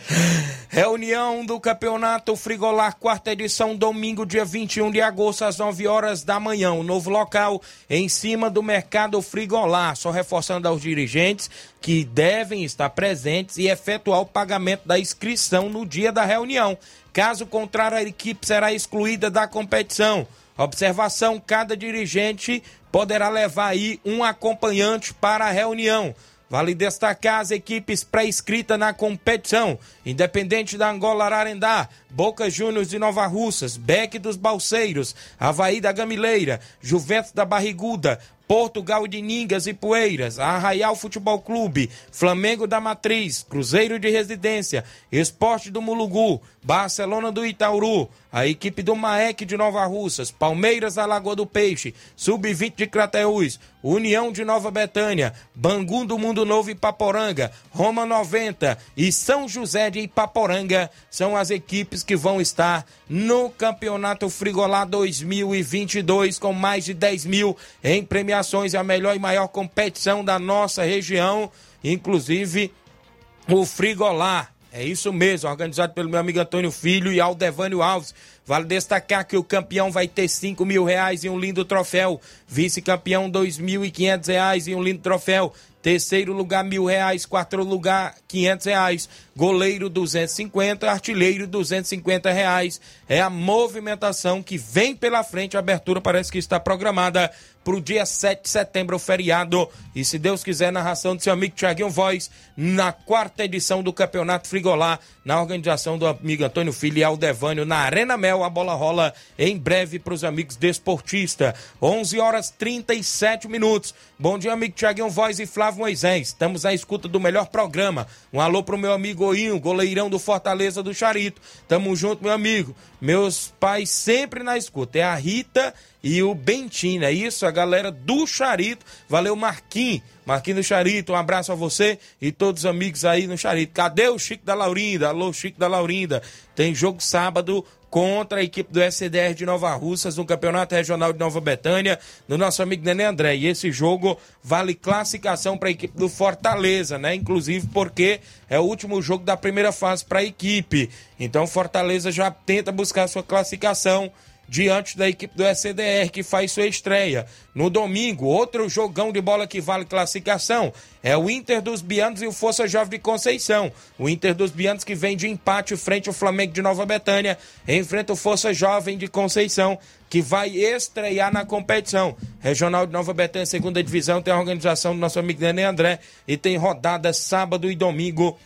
Reunião do Campeonato Frigolar, quarta edição, domingo, dia 21 de agosto, às 9 horas da manhã. O novo local em cima do Mercado Frigolar. Só reforçando aos dirigentes que devem estar presentes e efetuar o pagamento da inscrição no dia da reunião. Caso contrário, a equipe será excluída da competição. Observação: cada dirigente poderá levar aí um acompanhante para a reunião. Vale destacar as equipes pré-inscritas na competição: Independente da Angola Ararendá, Boca Juniors de Nova Russas, Beck dos Balseiros, Havaí da Gamileira, Juventus da Barriguda, Portugal de Ningas e Poeiras, Arraial Futebol Clube, Flamengo da Matriz, Cruzeiro de Residência, Esporte do Mulugu, Barcelona do Itauru, a equipe do Maek de Nova Russas, Palmeiras da Lagoa do Peixe, Sub-20 de Crateús, União de Nova Betânia, Bangu do Mundo Novo Ipaporanga, Roma 90 e São José de Ipaporanga são as equipes que vão estar no Campeonato Frigolá 2022 com mais de 10 mil em premiações, a melhor e maior competição da nossa região, inclusive o Frigolá. É isso mesmo, organizado pelo meu amigo Antônio Filho e Aldevânio Alves. Vale destacar que o campeão vai ter cinco mil reais e um lindo troféu. Vice-campeão, dois mil e quinhentos reais e um lindo troféu. Terceiro lugar, mil reais. Quarto lugar, quinhentos reais. Goleiro, 250. Artilheiro, 250 reais. É a movimentação que vem pela frente. A abertura parece que está programada para o dia 7 de setembro, o feriado. E se Deus quiser, narração do seu amigo Tiaguinho Voz, na quarta edição do Campeonato Frigolá, na organização do amigo Antônio Filho e Aldevânio, na Arena Mel. A bola rola em breve para os amigos desportistas. 11 horas 37 minutos. Bom dia, amigo Tiaguinho Voz e Flávio Moisés. Estamos à escuta do melhor programa. Um alô pro meu amigo Oinho, goleirão do Fortaleza do Charito. Tamo junto, meu amigo. Meus pais sempre na escuta. É a Rita e o Bentinho, é isso? A galera do Charito. Valeu, Marquinhos. Marquinhos do Charito, um abraço a você e todos os amigos aí no Charito. Cadê o Chico da Laurinda? Alô, Chico da Laurinda. Tem jogo sábado contra a equipe do SDR de Nova Russas no Campeonato Regional de Nova Betânia, do nosso amigo Nenê André. E esse jogo vale classificação para a equipe do Fortaleza, né? Inclusive porque é o último jogo da primeira fase para a equipe. Então Fortaleza já tenta buscar sua classificação diante da equipe do SDR que faz sua estreia. No domingo, outro jogão de bola que vale classificação é o Inter dos Bianos e o Força Jovem de Conceição. O Inter dos Bianos que vem de empate frente ao Flamengo de Nova Betânia enfrenta o Força Jovem de Conceição que vai estrear na competição. Regional de Nova Betânia, segunda divisão, tem a organização do nosso amigo Nenê André e tem rodada sábado e domingo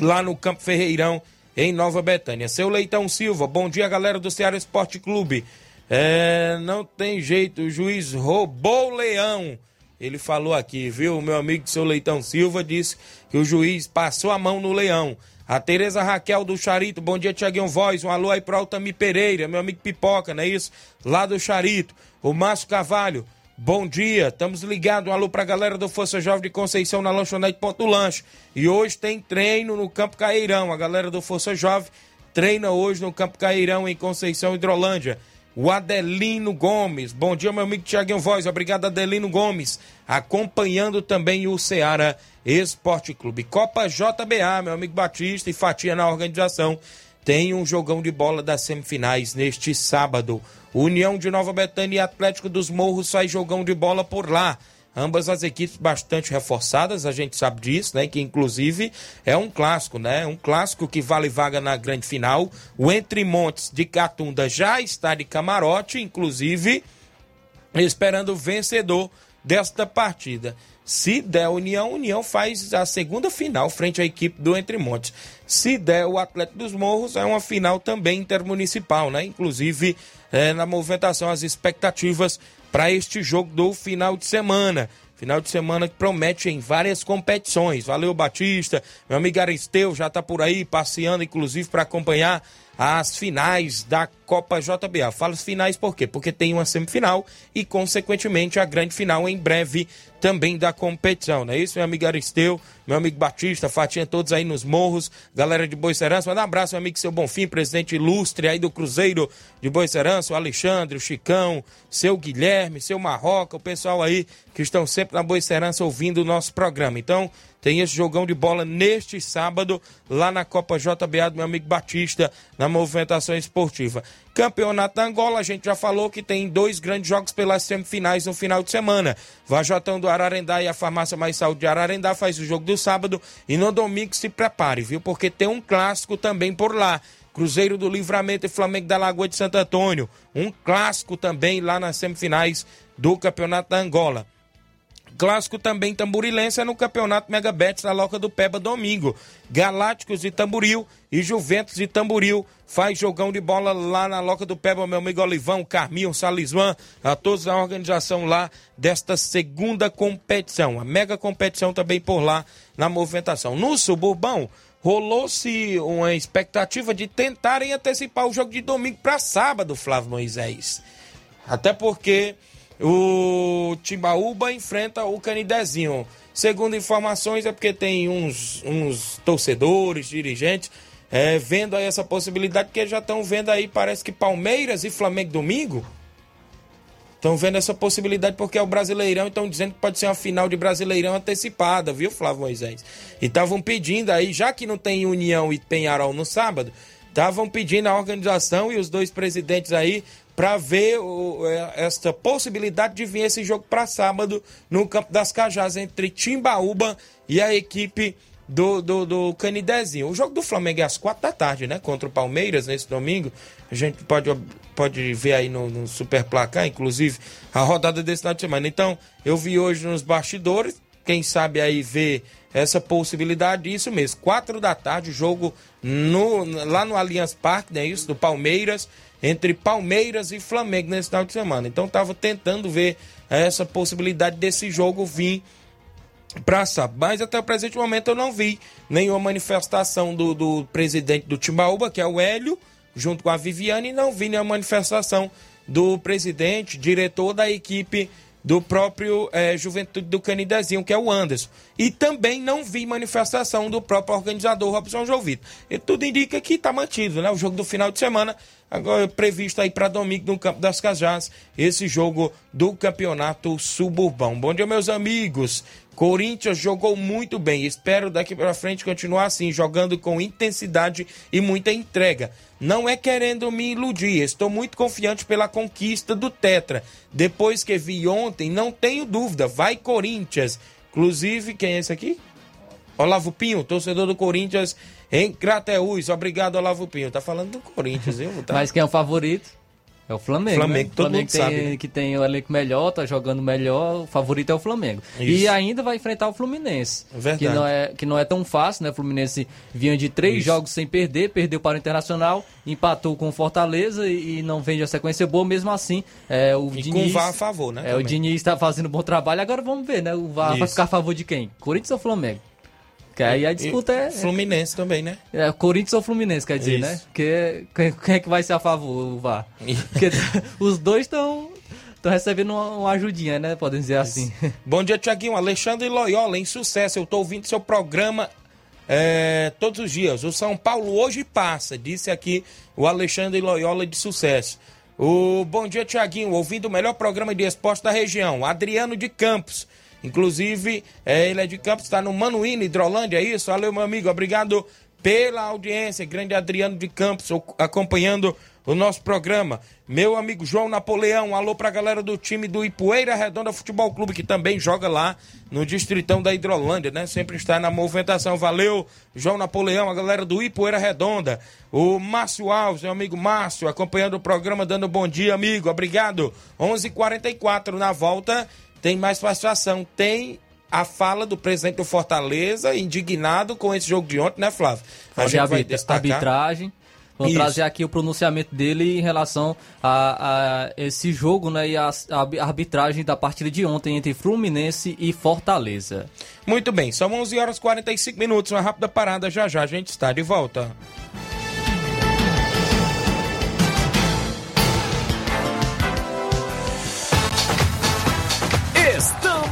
lá no Campo Ferreirão em Nova Betânia. Seu Leitão Silva, bom dia, galera do Ceará Esporte Clube. É, não tem jeito, o juiz roubou o leão. Ele falou aqui, viu? O meu amigo seu Leitão Silva disse que o juiz passou a mão no leão. A Tereza Raquel do Charito, bom dia, Tiaguinho Voz. Um alô aí pro Altami Pereira, meu amigo Pipoca, não é isso? Lá do Charito. O Márcio Carvalho, Bom dia, estamos ligados. Um alô pra galera do Força Jovem de Conceição na lanchonete Ponto Lanche. E hoje tem treino no Campo Caeirão. A galera do Força Jovem treina hoje no Campo Caeirão, em Conceição, Hidrolândia. O Adelino Gomes. Bom dia, meu amigo Tiaguinho Voz. Obrigado, Adelino Gomes. Acompanhando também o Ceará Esporte Clube. Copa JBA, meu amigo Batista e Fatia na organização. Tem um jogão de bola das semifinais neste sábado. União de Nova Betânia e Atlético dos Morros sai jogão de bola por lá. Ambas as equipes bastante reforçadas, a gente sabe disso, né? Que inclusive é um clássico, né? Um clássico que vale vaga na grande final. O Entre Montes de Catunda já está de camarote, inclusive esperando o vencedor desta partida. Se der União, União faz a segunda final frente à equipe do Entre Montes. Se der o Atlético dos Morros, é uma final também intermunicipal, né? Inclusive é, na movimentação, as expectativas para este jogo do final de semana. Final de semana que promete em várias competições. Valeu, Batista. Meu amigo Aristeu já está por aí, passeando, inclusive, para acompanhar as finais da Copa JBA. Falo as finais por quê? Porque tem uma semifinal e, consequentemente, a grande final em breve também da competição, não é isso, meu amigo Aristeu, meu amigo Batista, Fatinha, todos aí nos morros, galera de Boicerança, manda um abraço, meu amigo Seu Bonfim, presidente ilustre aí do Cruzeiro de Boicerança, o Alexandre, o Chicão, seu Guilherme, seu Marroca, o pessoal aí que estão sempre na Boicerança ouvindo o nosso programa. Então, tem esse jogão de bola neste sábado, lá na Copa JBA do meu amigo Batista, na movimentação esportiva. Campeonato da Angola, a gente já falou que tem dois grandes jogos pelas semifinais no final de semana. Vajotão do Ararendá e a Farmácia Mais Saúde de Ararendá faz o jogo do sábado e no domingo se prepare, viu? Porque tem um clássico também por lá. Cruzeiro do Livramento e Flamengo da Lagoa de Santo Antônio. Um clássico também lá nas semifinais do Campeonato da Angola. Clássico também tamburilense é no Campeonato Megabets da Loca do Peba domingo. Galácticos de Tamburil e Juventus de Tamburil faz jogão de bola lá na Loca do Peba, meu amigo Olivão, Carmil, Salisman, a todos da organização lá desta segunda competição. A mega competição também por lá na movimentação. No Suburbão, rolou-se uma expectativa de tentarem antecipar o jogo de domingo para sábado, Flávio Moisés. Até porque o Timbaúba enfrenta o Canidezinho. Segundo informações, é porque tem uns, uns torcedores, dirigentes, é, vendo aí essa possibilidade, porque já estão vendo aí, parece que Palmeiras e Flamengo domingo. Estão vendo essa possibilidade porque é o Brasileirão, estão dizendo que pode ser uma final de Brasileirão antecipada, viu, Flávio Moisés? E estavam pedindo aí, já que não tem União e Penharol no sábado, estavam pedindo a organização e os dois presidentes aí para ver o, é, esta possibilidade de vir esse jogo para sábado no Campo das Cajás entre Timbaúba e a equipe do, do, do Canidezinho. O jogo do Flamengo é às quatro da tarde, né? Contra o Palmeiras nesse domingo. A gente pode, pode ver aí no, no Super Placar, inclusive, a rodada desse final de semana. Então, eu vi hoje nos bastidores, quem sabe aí ver essa possibilidade, isso mesmo. Quatro da tarde, jogo no, lá no Allianz Parque, né? Isso, do Palmeiras entre Palmeiras e Flamengo nesse final de semana. Então estava tentando ver essa possibilidade desse jogo vir para sábado. Mas até o presente momento eu não vi nenhuma manifestação do, do presidente do Timbaúba, que é o Hélio, junto com a Viviane, e não vi nenhuma manifestação do presidente, diretor da equipe do próprio é, Juventude do Canidezinho, que é o Anderson. E também não vi manifestação do próprio organizador Robson João Vitor. E tudo indica que está mantido, né? O jogo do final de semana, agora previsto aí para domingo no Campo das Cajás, esse jogo do Campeonato Suburbão. Bom dia, meus amigos. Corinthians jogou muito bem. Espero daqui para frente continuar assim, jogando com intensidade e muita entrega. Não é querendo me iludir, estou muito confiante pela conquista do Tetra. Depois que vi ontem, não tenho dúvida, vai Corinthians. Inclusive, quem é esse aqui? Olavo Pinho, torcedor do Corinthians em Crateús. Obrigado, Olavo Pinho. Tá falando do Corinthians, viu? Tá... Mas quem é o favorito? É o Flamengo. Flamengo, né? todo Flamengo mundo tem, sabe, né? que tem o elenco melhor, tá jogando melhor, o favorito é o Flamengo. Isso. E ainda vai enfrentar o Fluminense. Verdade. Que não é, que não é tão fácil, né? O Fluminense vinha de três Isso. jogos sem perder, perdeu para o Internacional, empatou com o Fortaleza e, e não vende a sequência boa, mesmo assim. É, o E com Diniz, o VAR a favor, né? É, o. Diniz está fazendo um bom trabalho, agora vamos ver, né? O VAR vai Isso. ficar a favor de quem? Corinthians ou Flamengo? Que aí a disputa E é, Fluminense também, né? é Corinthians ou Fluminense, quer dizer, Isso. né? Que, quem, quem é que vai ser a favor, o VAR? Porque os dois estão recebendo uma, uma ajudinha, né? Podem dizer assim. Bom dia, Tiaguinho. Alexandre Loyola, em sucesso. Eu tô ouvindo seu programa é, todos os dias. O São Paulo hoje passa, disse aqui o Alexandre Loyola de sucesso. O Bom dia, Tiaguinho. Ouvindo o melhor programa de esporte da região. Adriano de Campos. Inclusive, é, ele é de Campos, está no Manuíno, Hidrolândia, é isso? Valeu, meu amigo. Obrigado pela audiência. Grande Adriano de Campos acompanhando o nosso programa. Meu amigo João Napoleão, alô pra galera do time do Ipueira Redonda Futebol Clube, que também joga lá no Distritão da Hidrolândia, né? Sempre está na movimentação. Valeu, João Napoleão, a galera do Ipueira Redonda. O Márcio Alves, meu amigo Márcio, acompanhando o programa, dando bom dia, amigo. Obrigado. 11:44 h 44 na volta. Tem mais participação. Tem a fala do presidente do Fortaleza, indignado com esse jogo de ontem, né, Flávio? A Fazer gente vai destacar. arbitragem. Vamos Isso. trazer aqui o pronunciamento dele em relação a, a esse jogo né, e a, a arbitragem da partida de ontem entre Fluminense e Fortaleza. Muito bem, são 11 horas e 45 minutos, uma rápida parada, já já a gente está de volta.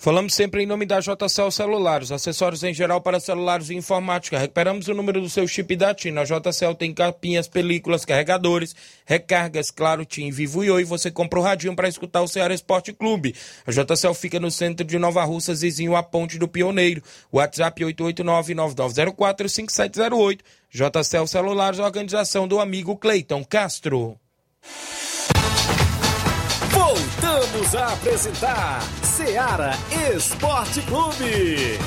Falamos sempre em nome da JCL Celulares, acessórios em geral para celulares e informática. Recuperamos o número do seu chip da TIM. A JCL tem capinhas, películas, carregadores, recargas, claro, TIM, Vivo e Oi. Você compra o radinho para escutar o Ceará Esporte Clube. A JCL fica no centro de Nova Russa, vizinho à Ponte do Pioneiro. WhatsApp 889-9904-5708. JCL Celulares, organização do amigo Cleiton Castro. Voltamos a apresentar Seara Esporte Clube.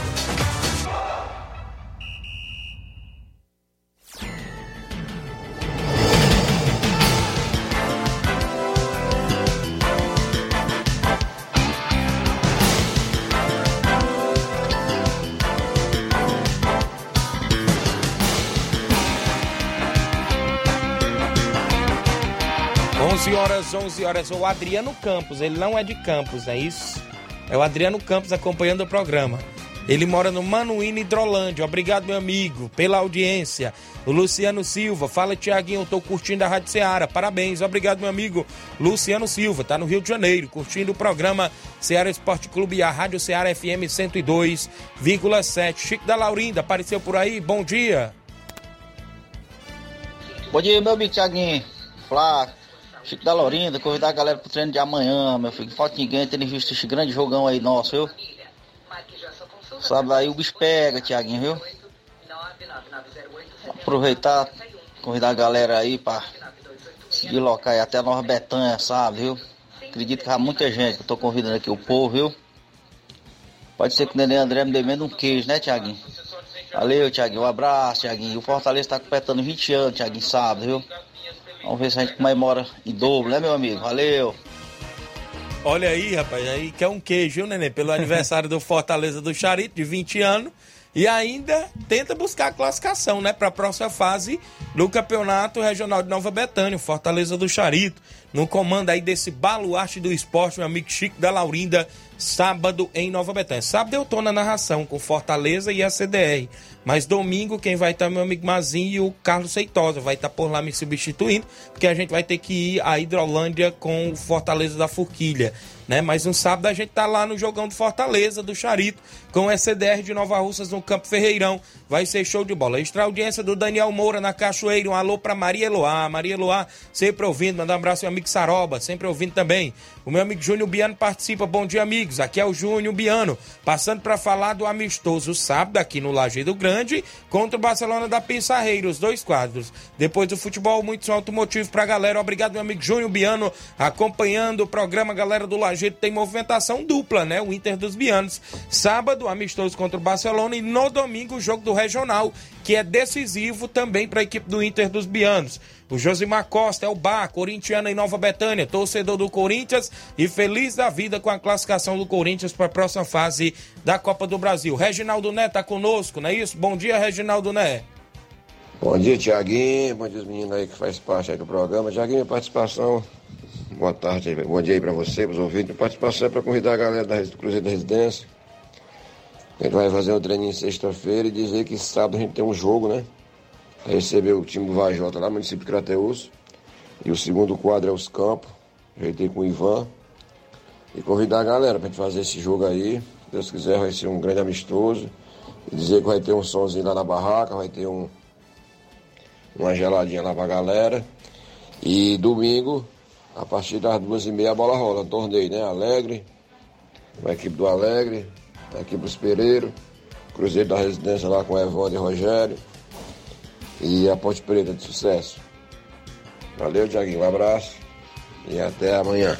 Onze horas, 11 horas. O Adriano Campos, ele não é de Campos, é isso? É o Adriano Campos acompanhando o programa. Ele mora no Manuíno Hidrolândia. Obrigado, meu amigo, pela audiência. O Luciano Silva, fala Tiaguinho, eu tô curtindo a Rádio Ceará. Parabéns, obrigado, meu amigo Luciano Silva, tá no Rio de Janeiro, curtindo o programa Ceará Esporte Clube e a Rádio Ceará FM 102,7. Chico da Laurinda, apareceu por aí, bom dia. Bom dia, meu amigo Tiaguinho. Flávio, Chico da Laurinda, convidar a galera pro treino de amanhã, meu filho. Falta ninguém tendo visto esse grande jogão aí nosso, viu? Sábado aí o bicho pega, Tiaguinho, viu? Aproveitar, convidar a galera aí pra seguir local aí até Nova Betânia, sabe, viu? Acredito que há muita gente que eu tô convidando aqui, o povo, viu? Pode ser que o Nenê André me menos um queijo, né, Tiaguinho? Valeu, Tiaguinho. Um abraço, Tiaguinho. O Fortaleza tá completando 20 anos, Tiaguinho, sábado, viu? Vamos ver se a gente comemora em dobro, né, meu amigo? Valeu. Olha aí, rapaz, aí quer um queijo, viu, Nenê? Pelo aniversário do Fortaleza do Charito, de 20 anos. E ainda tenta buscar a classificação, né, para a próxima fase do Campeonato Regional de Nova Betânia, Fortaleza do Charito. No comando aí desse baluarte do esporte, meu amigo Chico da Laurinda, sábado em Nova Betânia. Sábado eu tô na narração com Fortaleza e a CDR. Mas domingo quem vai estar é meu amigo Mazinho e o Carlos Seitosa. Vai estar por lá me substituindo, porque a gente vai ter que ir à Hidrolândia com o Fortaleza da Forquilha. Né? Mas no sábado a gente tá lá no jogão do Fortaleza, do Charito, com o SDR de Nova Russas no Campo Ferreirão. Vai ser show de bola. Extra audiência do Daniel Moura na Cachoeira. Um alô pra Maria Eloá. Maria Eloá, sempre ouvindo. Mandar um abraço ao meu amigo Saroba, sempre ouvindo também. O meu amigo Júnior Biano participa. Bom dia, amigos. Aqui é o Júnior Biano, passando para falar do amistoso sábado aqui no Lajeado Grande contra o Barcelona da Pissarreira, os dois quadros. Depois do futebol, muito automotivo pra galera. Obrigado, meu amigo Júnior Biano, acompanhando o programa. Galera do Lajeado tem movimentação dupla, né? O Inter dos Bianos. Sábado, amistoso contra o Barcelona e no domingo, o jogo do Regional, que é decisivo também para a equipe do Inter dos Bianos. O Josimar Costa é o bar, corintiano em Nova Betânia, torcedor do Corinthians e feliz da vida com a classificação do Corinthians para a próxima fase da Copa do Brasil. Reginaldo Né tá conosco, não é isso? Bom dia, Reginaldo Né. Bom dia, Tiaguinho. Bom dia, os meninos aí que faz parte aí do programa. Tiaguinho, participação. Boa tarde, bom dia aí para você, para os ouvintes. Participação é para convidar a galera da do Cruzeiro da Residência. A gente vai fazer um treininho sexta-feira e dizer que sábado a gente tem um jogo, né? Recebeu o time do Vajota lá, município de Crateus. E o segundo quadro é os campos. Ajeitei com o Ivan. E convidar a galera pra gente fazer esse jogo aí. Se Deus quiser, vai ser um grande amistoso. E dizer que vai ter um somzinho lá na barraca, vai ter um, uma geladinha lá pra galera. E domingo, a partir das duas e meia, a bola rola. Torneio, né? Alegre, a equipe do Alegre, a equipe dos Pereiro, Cruzeiro da Residência lá com Evandro e Rogério e a Ponte Preta de sucesso. Valeu, Tiaguinho. Um abraço e até amanhã.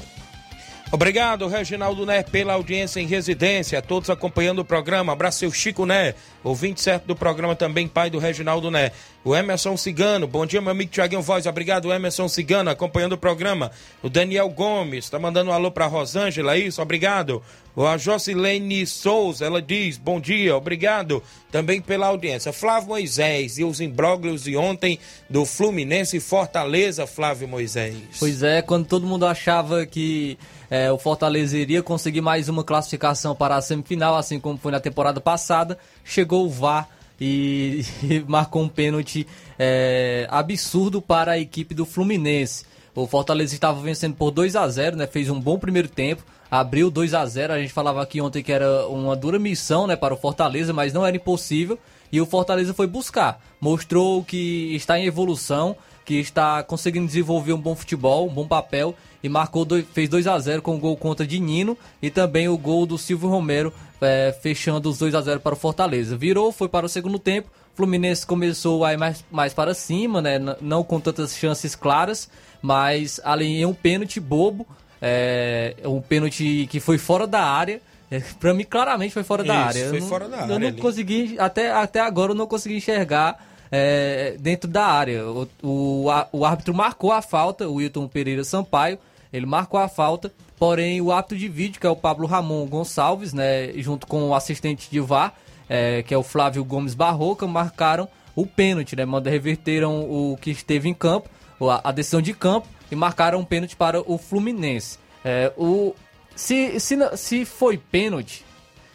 Obrigado, Reginaldo Né, pela audiência em residência, todos acompanhando o programa. Abraço seu Chico Né, ouvinte certo do programa também, pai do Reginaldo Né. O Emerson Cigano, bom dia, meu amigo Tiaguinho Voz. Obrigado, Emerson Cigano, acompanhando o programa. O Daniel Gomes, tá mandando um alô pra Rosângela, isso, obrigado. A Jocilene Souza, ela diz, bom dia, obrigado também pela audiência. Flávio Moisés e os imbróglios de ontem do Fluminense e Fortaleza, Flávio Moisés. Pois é, quando todo mundo achava que é, o Fortaleza iria conseguir mais uma classificação para a semifinal, assim como foi na temporada passada, chegou o VAR e, e marcou um pênalti é, absurdo para a equipe do Fluminense. O Fortaleza estava vencendo por 2 a 0 né? Fez um bom primeiro tempo abriu 2 a 0 A gente falava aqui ontem que era uma dura missão né, para o Fortaleza, mas não era impossível. E o Fortaleza foi buscar. Mostrou que está em evolução, que está conseguindo desenvolver um bom futebol, um bom papel. E marcou dois, fez 2 a 0 com o gol contra de Nino e também o gol do Silvio Romero, é, fechando os 2 a 0 para o Fortaleza. Virou, foi para o segundo tempo. Fluminense começou a ir mais, mais para cima, né? Não com tantas chances claras, mas ali em um pênalti bobo é, um pênalti que foi fora da área. É, pra mim, claramente foi fora Isso, da área. Foi eu não, fora da eu área. não ali. consegui, até, até agora eu não consegui enxergar é, dentro da área. O, o, a- o árbitro marcou a falta, o Wilton Pereira Sampaio, ele marcou a falta, porém o árbitro de vídeo, que é o Pablo Ramon Gonçalves, né, junto com o assistente de VAR, é, que é o Flávio Gomes Barroca, marcaram o pênalti, né, reverteram o que esteve em campo, a, a decisão de campo, e marcaram um pênalti para o Fluminense. É, o, se, se, se foi pênalti,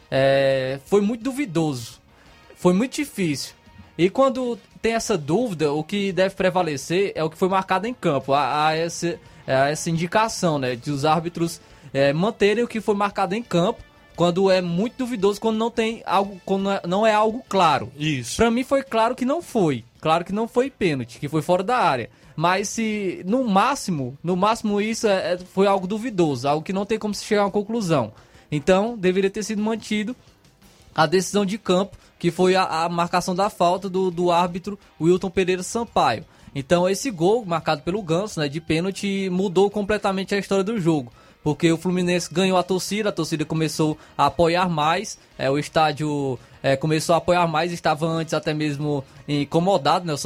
é, foi muito duvidoso. Foi muito difícil. E quando tem essa dúvida, o que deve prevalecer é o que foi marcado em campo. Há, há essa, há essa indicação, né? De os árbitros é, manterem o que foi marcado em campo quando é muito duvidoso, quando não tem algo, quando não é, é algo claro. Isso. Pra mim foi claro que não foi. Claro que não foi pênalti, que foi fora da área. Mas se no máximo, no máximo isso é- é- foi algo duvidoso, algo que não tem como se chegar a uma conclusão. Então, deveria ter sido mantido a decisão de campo, que foi a, a marcação da falta do, do árbitro Wilton Pereira Sampaio. Então esse gol marcado pelo Ganso, né, de pênalti, mudou completamente a história do jogo. Porque o Fluminense ganhou a torcida, a torcida começou a apoiar mais, é, o estádio é, começou a apoiar mais, estava antes até mesmo incomodado, né, os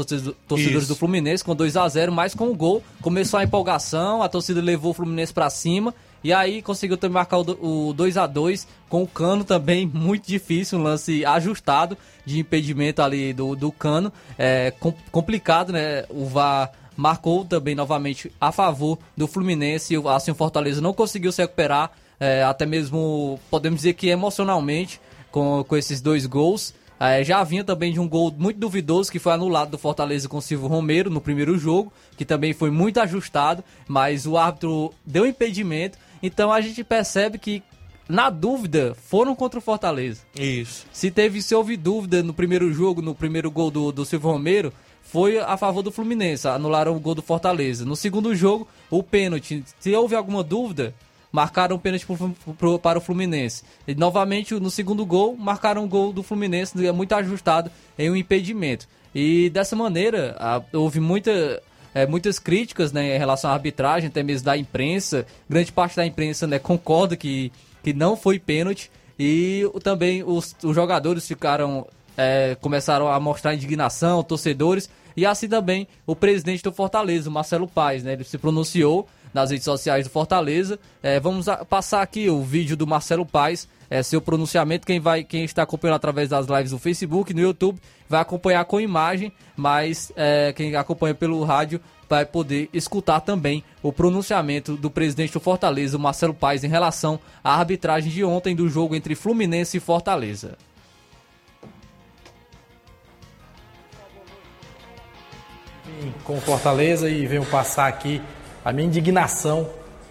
torcedores do Fluminense com 2 a 0 mas com o gol começou a empolgação, a torcida levou o Fluminense para cima e aí conseguiu também marcar o, o 2 a 2 com o Cano também muito difícil, um lance ajustado de impedimento ali do, do Cano, é com, complicado, né, o VAR marcou também novamente a favor do Fluminense. Assim, o Fortaleza não conseguiu se recuperar, é, até mesmo podemos dizer que emocionalmente, com, com esses dois gols. É, já vinha também de um gol muito duvidoso que foi anulado do Fortaleza com o Silvio Romero no primeiro jogo, que também foi muito ajustado, mas o árbitro deu impedimento. Então a gente percebe que, na dúvida, foram contra o Fortaleza. Isso. Se teve, se houve dúvida no primeiro jogo, no primeiro gol do, do Silvio Romero, foi a favor do Fluminense, anularam o gol do Fortaleza. No segundo jogo, o pênalti. Se houve alguma dúvida, marcaram o pênalti pro, pro, para o Fluminense. E novamente, no segundo gol, marcaram o gol do Fluminense, muito ajustado em um impedimento. E dessa maneira, a, houve muita, é, muitas críticas né, em relação à arbitragem, até mesmo da imprensa. Grande parte da imprensa né, concorda que, que não foi pênalti. E também os, os jogadores ficaram. É, começaram a mostrar indignação, torcedores e assim também o presidente do Fortaleza, Marcelo Paes, né? Ele se pronunciou nas redes sociais do Fortaleza. É, vamos a, passar aqui o vídeo do Marcelo Paes, é, seu pronunciamento. Quem, vai, quem está acompanhando através das lives do Facebook, no YouTube, vai acompanhar com imagem, mas é, quem acompanha pelo rádio vai poder escutar também o pronunciamento do presidente do Fortaleza, Marcelo Paes, em relação à arbitragem de ontem do jogo entre Fluminense e Fortaleza. com Fortaleza e venho passar aqui a minha indignação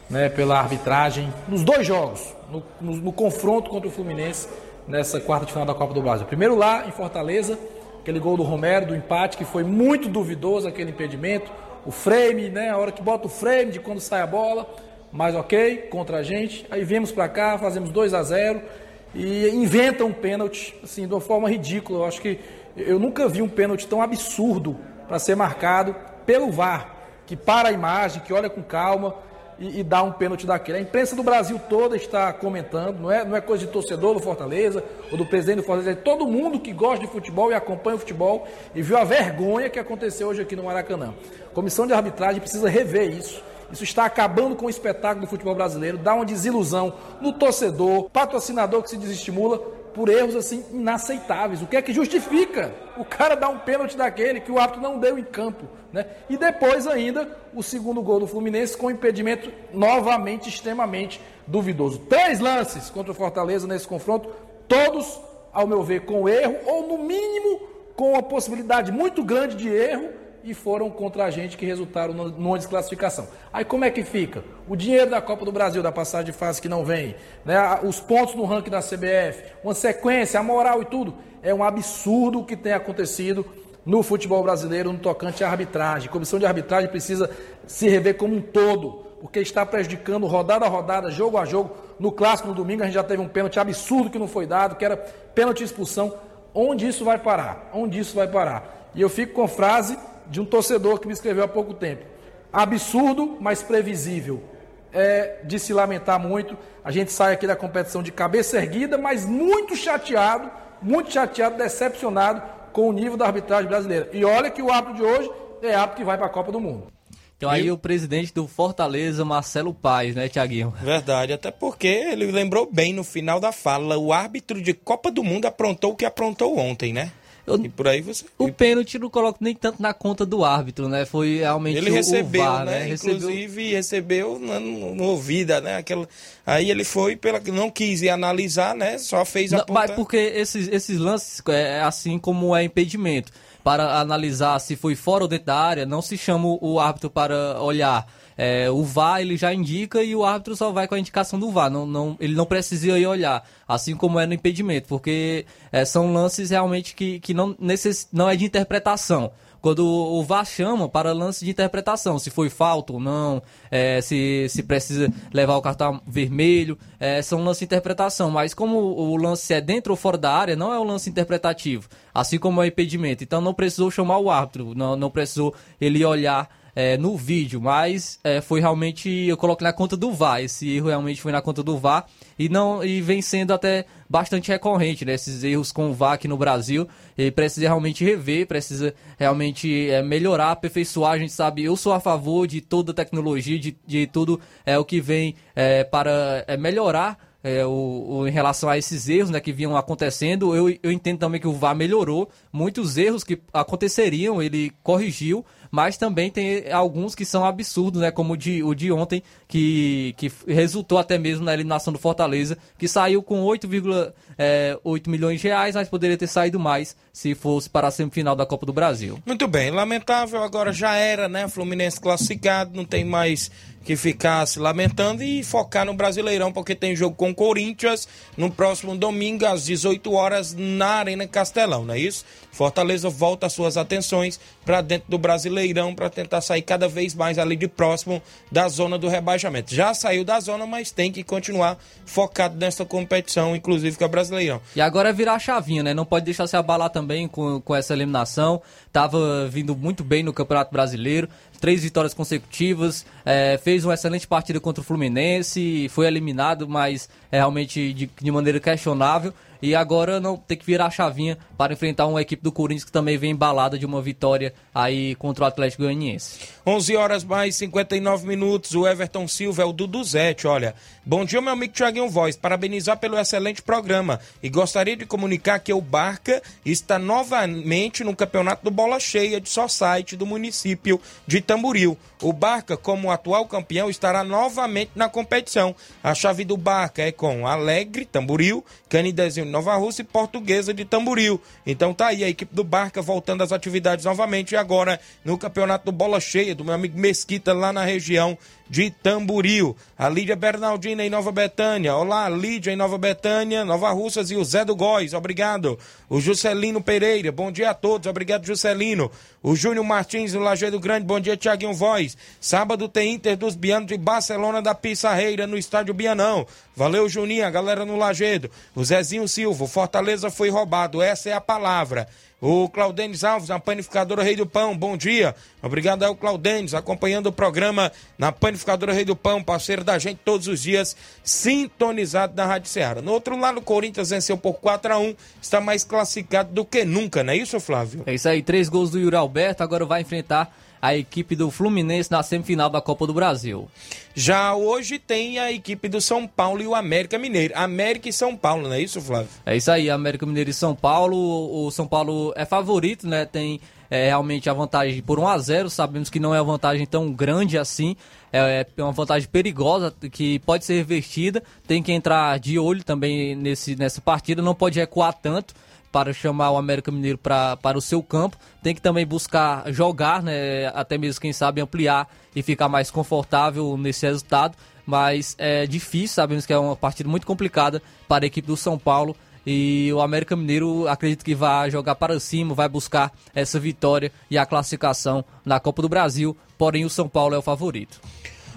né, pela arbitragem nos dois jogos, no, no, no, confronto contra o Fluminense nessa quarta de final da Copa do Brasil. Primeiro lá em Fortaleza, aquele gol do Romero, do empate, que foi muito duvidoso aquele impedimento. O frame, né, a hora que bota o frame de quando sai a bola, mas ok, contra a gente. Aí viemos para cá, fazemos 2 a 0 e inventam um pênalti, assim, de uma forma ridícula. Eu acho que eu nunca vi um pênalti tão absurdo para ser marcado pelo VAR, que para a imagem, que olha com calma e, e, dá um pênalti daquele. A imprensa do Brasil toda está comentando, não é, não é coisa de torcedor do Fortaleza ou do presidente do Fortaleza, é todo mundo que gosta de futebol e acompanha o futebol e viu a vergonha que aconteceu hoje aqui no Maracanã. A comissão de arbitragem precisa rever isso. Isso está acabando com o espetáculo do futebol brasileiro, dá uma desilusão no torcedor, patrocinador que se desestimula por erros assim inaceitáveis. O que é que justifica o cara dar um pênalti daquele que o árbitro não deu em campo, né? E depois ainda o segundo gol do Fluminense com impedimento novamente extremamente duvidoso. Três lances contra o Fortaleza nesse confronto, todos, ao meu ver, com erro ou no mínimo com uma possibilidade muito grande de erro e foram contra a gente que resultaram numa desclassificação. Aí como é que fica? O dinheiro da Copa do Brasil, da passagem de fase que não vem, né? os pontos no ranking da CBF, uma sequência, a moral e tudo. É um absurdo o que tem acontecido no futebol brasileiro no tocante à arbitragem. A comissão de arbitragem precisa se rever como um todo, porque está prejudicando rodada a rodada, jogo a jogo. No clássico no domingo a gente já teve um pênalti absurdo que não foi dado, que era pênalti expulsão. Onde isso vai parar? Onde isso vai parar? E eu fico com a frase de um torcedor que me escreveu há pouco tempo. Absurdo, mas previsível. É de se lamentar muito. A gente sai aqui da competição de cabeça erguida, mas muito chateado, muito chateado, decepcionado com o nível da arbitragem brasileira. E olha que o árbitro de hoje é árbitro que vai para a Copa do Mundo. Então aí o presidente do Fortaleza, Marcelo Paes, né, Tiaguinho? Verdade, até porque ele lembrou bem no final da fala, o árbitro de Copa do Mundo aprontou o que aprontou ontem, né? Eu, e por aí você. O pênalti não coloco nem tanto na conta do árbitro, né? Foi realmente ele recebeu, VAR, né? né? Inclusive recebeu no, no ouvido, né? Aquela... Aí ele foi pela não quis ir analisar, né? Só fez a não. Mas porque esses, esses lances é assim como é impedimento para analisar se foi fora ou dentro da área, não se chama o árbitro para olhar é, o VAR ele já indica e o árbitro só vai com a indicação do VAR. Não, não, ele não precisa ir olhar, assim como é no impedimento, porque é, são lances realmente que, que não, necess, não é de interpretação. quando o VAR chama para lance de interpretação, se foi falta ou não, é, se, se precisa levar o cartão vermelho, é, são lances de interpretação, mas como o lance é dentro ou fora da área, não é um lance interpretativo, assim como é o impedimento, então não precisou chamar o árbitro, não, não precisou ele olhar é, no vídeo, mas é, foi realmente eu coloquei na conta do VAR. Esse erro realmente foi na conta do VAR e não e vem sendo até bastante recorrente, né? Esses erros com o VAR aqui no Brasil. Ele precisa realmente rever, precisa realmente é, melhorar, aperfeiçoar. A gente sabe, eu sou a favor de toda a tecnologia, de, de tudo é, o que vem é, para é, melhorar é, o, o, em relação a esses erros né, que vinham acontecendo. Eu, eu entendo também que o VAR melhorou. Muitos erros que aconteceriam, ele corrigiu mas também tem alguns que são absurdos, né? Como o de, o de ontem, que, que resultou até mesmo na eliminação do Fortaleza, que saiu com 8,8 é, milhões de reais, mas poderia ter saído mais se fosse para a semifinal da Copa do Brasil. Muito bem, lamentável, agora já era, né? Fluminense classificado, não tem mais que ficar se lamentando e focar no Brasileirão, porque tem jogo com o Corinthians no próximo domingo às 18 horas na Arena Castelão, não é isso? Fortaleza volta as suas atenções para dentro do Brasileirão para tentar sair cada vez mais ali de próximo da zona do rebaixamento. Já saiu da zona, mas tem que continuar focado nessa competição, inclusive com a Brasileirão. E agora é virar a chavinha, né? Não pode deixar se abalar também com, com essa eliminação. Tava vindo muito bem no Campeonato Brasileiro, três vitórias consecutivas, é, fez uma excelente partida contra o Fluminense, foi eliminado, mas é realmente de, de maneira questionável. E agora não tem que virar a chavinha para enfrentar uma equipe do Corinthians que também vem embalada de uma vitória aí contra o Atlético Goianiense. 11 horas mais 59 minutos. O Everton Silva é o Duduzete, olha. Bom dia, meu amigo Tiaguinho Voz. Parabenizar pelo excelente programa e gostaria de comunicar que o Barca está novamente no campeonato do Bola Cheia de Society do município de Tamboril. O Barca, como atual campeão, estará novamente na competição. A chave do Barca é com Alegre, Tamboril, Canidezinho Nova Rússia e Portuguesa de Tamboril. Então tá aí a equipe do Barca voltando às atividades novamente e agora no campeonato do Bola Cheia do meu amigo Mesquita lá na região de Tamboril. A Lídia Bernardina em Nova Betânia. Olá, Lídia em Nova Betânia, Nova Russas e o Zé do Góis. Obrigado. O Juscelino Pereira. Bom dia a todos. Obrigado, Juscelino. O Júnior Martins do Lajeado Grande. Bom dia, Tiaguinho Voz. Sábado tem Inter dos Bianos de Barcelona da Pissarreira no estádio Bianão. Valeu, Juninho, a galera no Lajeado. O Zezinho Silva. Fortaleza foi roubado. Essa é a palavra. O Claudênis Alves, na Panificadora Rei do Pão, bom dia. Obrigado ao Claudênis, acompanhando o programa na Panificadora Rei do Pão, parceiro da gente todos os dias, sintonizado na Rádio Ceará. No outro lado, o Corinthians venceu por 4 a 1 está mais classificado do que nunca, não é isso, Flávio? É isso aí, três gols do Yuri Alberto, agora vai enfrentar a equipe do Fluminense na semifinal da Copa do Brasil. Já hoje tem a equipe do São Paulo e o América Mineiro. América e São Paulo, não é isso, Flávio? É isso aí, América Mineiro e São Paulo. O São Paulo é favorito, né? Tem é, realmente a vantagem por 1 a 0 Sabemos que não é uma vantagem tão grande assim. É, é uma vantagem perigosa que pode ser revertida. Tem que entrar de olho também nesse, nessa partida. Não pode recuar tanto para chamar o América Mineiro pra, para o seu campo. Tem que também buscar jogar, né? Até mesmo, quem sabe, ampliar e ficar mais confortável nesse resultado. Mas é difícil, sabemos que é uma partida muito complicada para a equipe do São Paulo. E o América Mineiro acredito que vai jogar para cima, vai buscar essa vitória e a classificação na Copa do Brasil. Porém, o São Paulo é o favorito.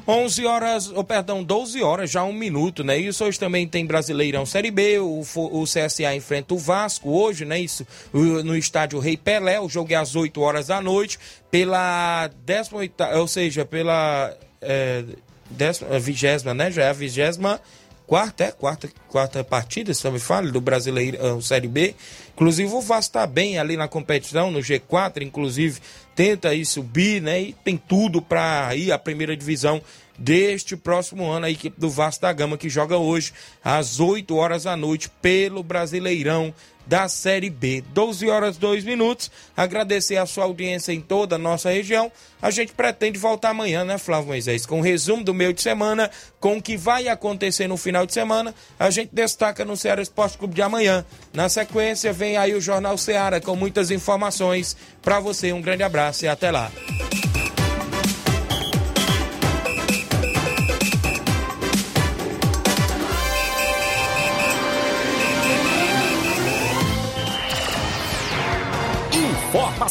11 horas, ou oh, perdão, 12 horas, já um minuto, né? Isso hoje também tem Brasileirão Série B, o, o CSA enfrenta o Vasco hoje, né? Isso no estádio Rei Pelé, o jogo é às 8 horas da noite, pela 18, ou seja, pela é, décima, vigésima, né? Já é a vigésima quarta, é, quarta, quarta partida, se não me fala, do Brasileirão Série B. Inclusive o Vasco está bem ali na competição, no G4, inclusive tenta aí subir, né? E tem tudo para ir à primeira divisão deste próximo ano. A equipe do Vasco da Gama que joga hoje às 8 horas da noite pelo Brasileirão da Série B. 12 horas 2 minutos. Agradecer a sua audiência em toda a nossa região. A gente pretende voltar amanhã, né, Flávio Moisés? Com o um resumo do meio de semana, com o que vai acontecer no final de semana. A gente destaca no Ceará Esporte Clube de amanhã. Na sequência, vem aí o Jornal Ceará com muitas informações para você. Um grande abraço e até lá.